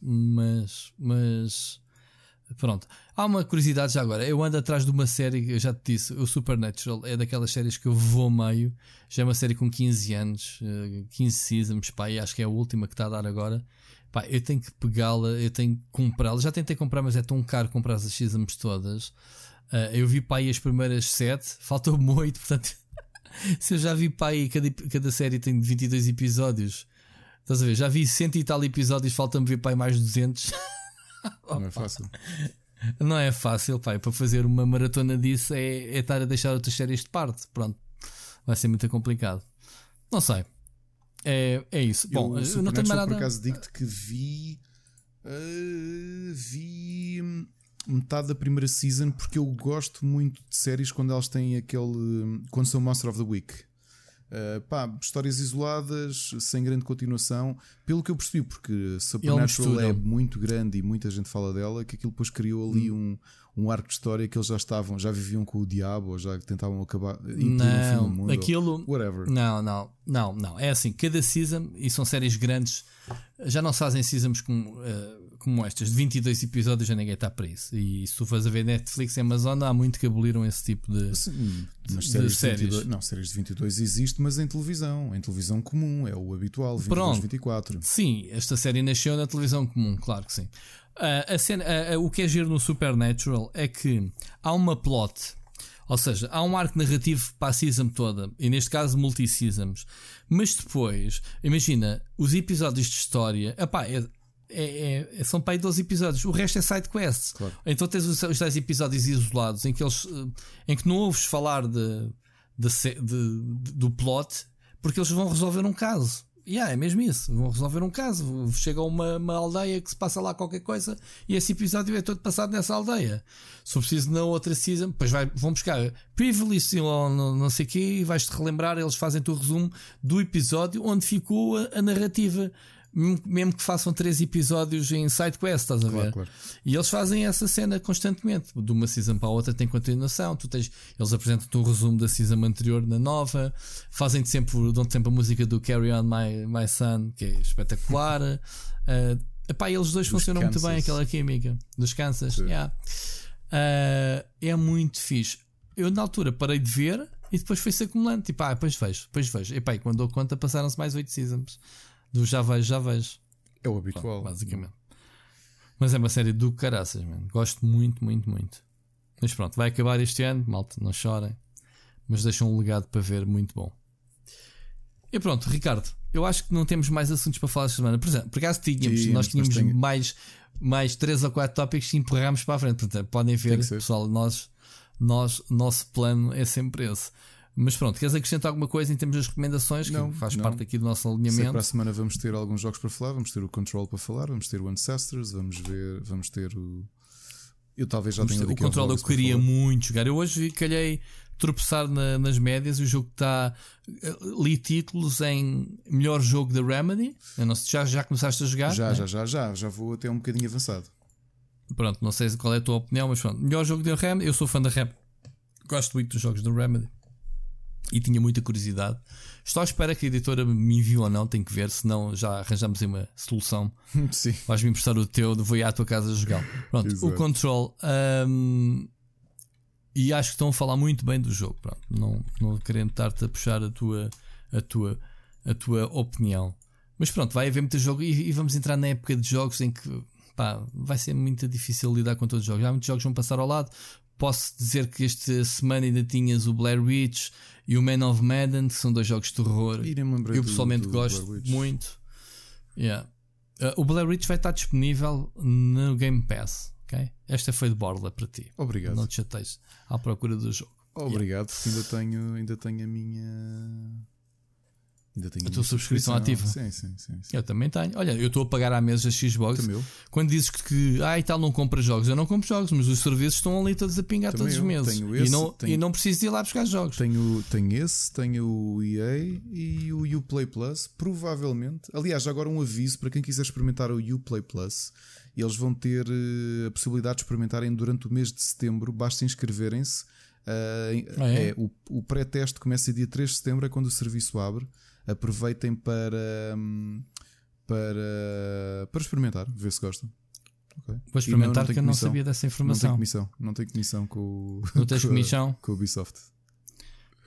Mas, mas Pronto. Há uma curiosidade já agora. Eu ando atrás de uma série, eu já te disse, o Supernatural é daquelas séries que eu vou meio. Já é uma série com 15 anos, 15 eh, seasons, pá, e acho que é a última que está a dar agora. Pá, eu tenho que pegá-la, eu tenho que comprá-la. Já tentei comprar, mas é tão caro comprar as seasons todas. Uh, eu vi pá aí as primeiras 7, faltou muito, portanto. se eu já vi pá aí, cada, cada série tem 22 episódios. Estás a ver? Já vi 100 e tal episódios, falta-me ver pá aí mais 200. Não é fácil. Não é fácil, pai. Para fazer uma maratona disso é, é estar a deixar outras séries de parte. Pronto, vai ser muito complicado. Não sei. É, é isso. Eu, Bom, eu não tenho mais nada. Por acaso digo-te que vi. Uh, vi metade da primeira season porque eu gosto muito de séries quando elas têm aquele. quando são Monster of the Week. Uh, pá, histórias isoladas, sem grande continuação, pelo que eu percebi, porque Supernatural é muito grande e muita gente fala dela, que aquilo depois criou ali hum. um, um arco de história que eles já estavam, já viviam com o diabo, ou já tentavam acabar não, um mundo, aquilo, whatever. Não, não, não, não. É assim, cada season, e são séries grandes, já não se fazem seasons com, uh, como estas, de 22 episódios, já ninguém está para isso. E se tu fores a ver Netflix e Amazon, há muito que aboliram esse tipo de, Sim, de, séries, de séries. 22, não, séries de 22 existe, mas em televisão. Em televisão comum, é o habitual, 22, Pronto. 24. Sim, esta série nasceu na televisão comum, claro que sim. Uh, a cena, uh, uh, o que é giro no Supernatural é que há uma plot ou seja, há um arco narrativo para a season toda, e neste caso multi-seasons. Mas depois, imagina, os episódios de história, epá, é, é, é, são para aí 12 episódios, o resto é side quest. Claro. Então tens os, os 10 episódios isolados em que eles em que não ouves falar de, de, de, de do plot porque eles vão resolver um caso. Yeah, é mesmo isso. Vão resolver um caso. Chega a uma, uma, aldeia que se passa lá qualquer coisa e esse episódio é todo passado nessa aldeia. Se for preciso na outra season, depois vai, vão buscar Previously ou não, não sei o quê e vais-te relembrar. Eles fazem-te o resumo do episódio onde ficou a, a narrativa mesmo que façam três episódios em side quest, estás a ver? Claro, claro. E eles fazem essa cena constantemente. De uma season para a outra tem continuação. Tu tens, eles apresentam-te um resumo da season anterior na nova. Fazem-te sempre, dão sempre a música do Carry On My, My Son, que é espetacular. uh, epá, eles dois dos funcionam Kansas. muito bem, aquela química dos Kansas. Yeah. Uh, é muito fixe. Eu na altura parei de ver e depois foi-se acumulando. Tipo, ah, depois vejo, depois vejo. Epá, e quando dou conta passaram-se mais oito seasons do já vejo, já vejo. É o habitual. Pronto, basicamente. Mas é uma série do caraças, mano. Gosto muito, muito, muito. Mas pronto, vai acabar este ano, malta, não chorem. Mas deixam um legado para ver muito bom. E pronto, Ricardo, eu acho que não temos mais assuntos para falar esta semana. Por exemplo, por acaso tínhamos, Sim, nós tínhamos mais, mais 3 ou 4 tópicos e empurramos para a frente. Portanto, podem ver, pessoal, nós, nós, nosso plano é sempre esse. Mas pronto, queres acrescentar alguma coisa em termos das recomendações? Não, que faz não. parte aqui do nosso alinhamento. Sei, para a semana vamos ter alguns jogos para falar, vamos ter o Control para falar, vamos ter o Ancestors, vamos ver, vamos ter o. Eu talvez já tenha O Control eu queria muito jogar. Eu hoje calhei tropeçar na, nas médias. O jogo está. Eh, li títulos em melhor jogo da Remedy. Eu não sei, já, já começaste a jogar? Já, né? já, já, já. Já vou até um bocadinho avançado. Pronto, não sei qual é a tua opinião, mas pronto. Melhor jogo da Remedy. Eu sou fã da Remedy. Gosto muito dos jogos da Remedy e tinha muita curiosidade. Estou à espera que a editora me envie ou não, tenho que ver, senão já arranjamos aí uma solução. Sim. Vais-me emprestar o teu, vou ir à tua casa jogar. Pronto, Exato. o Control. Um, e acho que estão a falar muito bem do jogo. Pronto, não, não querendo estar-te a puxar a tua, a, tua, a tua opinião. Mas pronto, vai haver muito jogo e, e vamos entrar na época de jogos em que pá, vai ser muito difícil lidar com todos os jogos. Já muitos jogos vão passar ao lado. Posso dizer que esta semana ainda tinhas o Blair Witch e o Man of Madden, que são dois jogos de terror. Eu pessoalmente do, do gosto muito. Yeah. Uh, o Blair Witch vai estar disponível no Game Pass. Okay? Esta foi de borla para ti. Obrigado. Não te chateias à procura do jogo. Obrigado, yeah. porque ainda tenho, ainda tenho a minha Ainda tenho a tua subscrição, ativa. Sim, sim, sim, sim, Eu também tenho. Olha, eu estou a pagar à mesa a Xbox. Também Quando dizes que, que ah, e tal, não compras jogos, eu não compro jogos, mas os serviços estão ali todos a pingar também todos os meses. Tenho esse, e, não, tenho... e não preciso ir lá buscar jogos. Tenho, tenho esse, tenho o EA e o Uplay Plus, provavelmente. Aliás, agora um aviso para quem quiser experimentar o Uplay Plus. Eles vão ter uh, a possibilidade de experimentarem durante o mês de setembro, basta inscreverem-se. Uh, ah, é? é? o, o pré-teste começa dia 3 de setembro, é quando o serviço abre aproveitem para, hum, para, para experimentar, ver se gostam. Okay. Vou experimentar não, não que eu não sabia dessa informação. Não tenho comissão, não tenho comissão com o, não tens com, comissão? com o Ubisoft.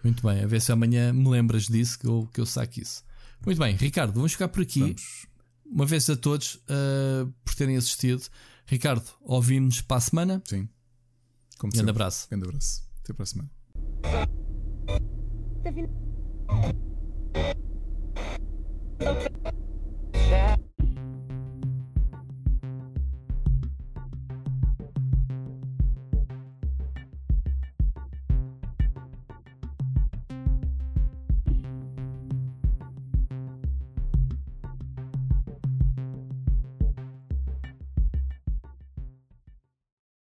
Muito bem, a ver se amanhã me lembras disso que eu, que eu saque isso. Muito bem, Ricardo, vamos ficar por aqui. Vamos. Uma vez a todos uh, por terem assistido. Ricardo, ouvimos para a semana? Sim. Como Grande abraço. Grande abraço. Até para a semana. Okay.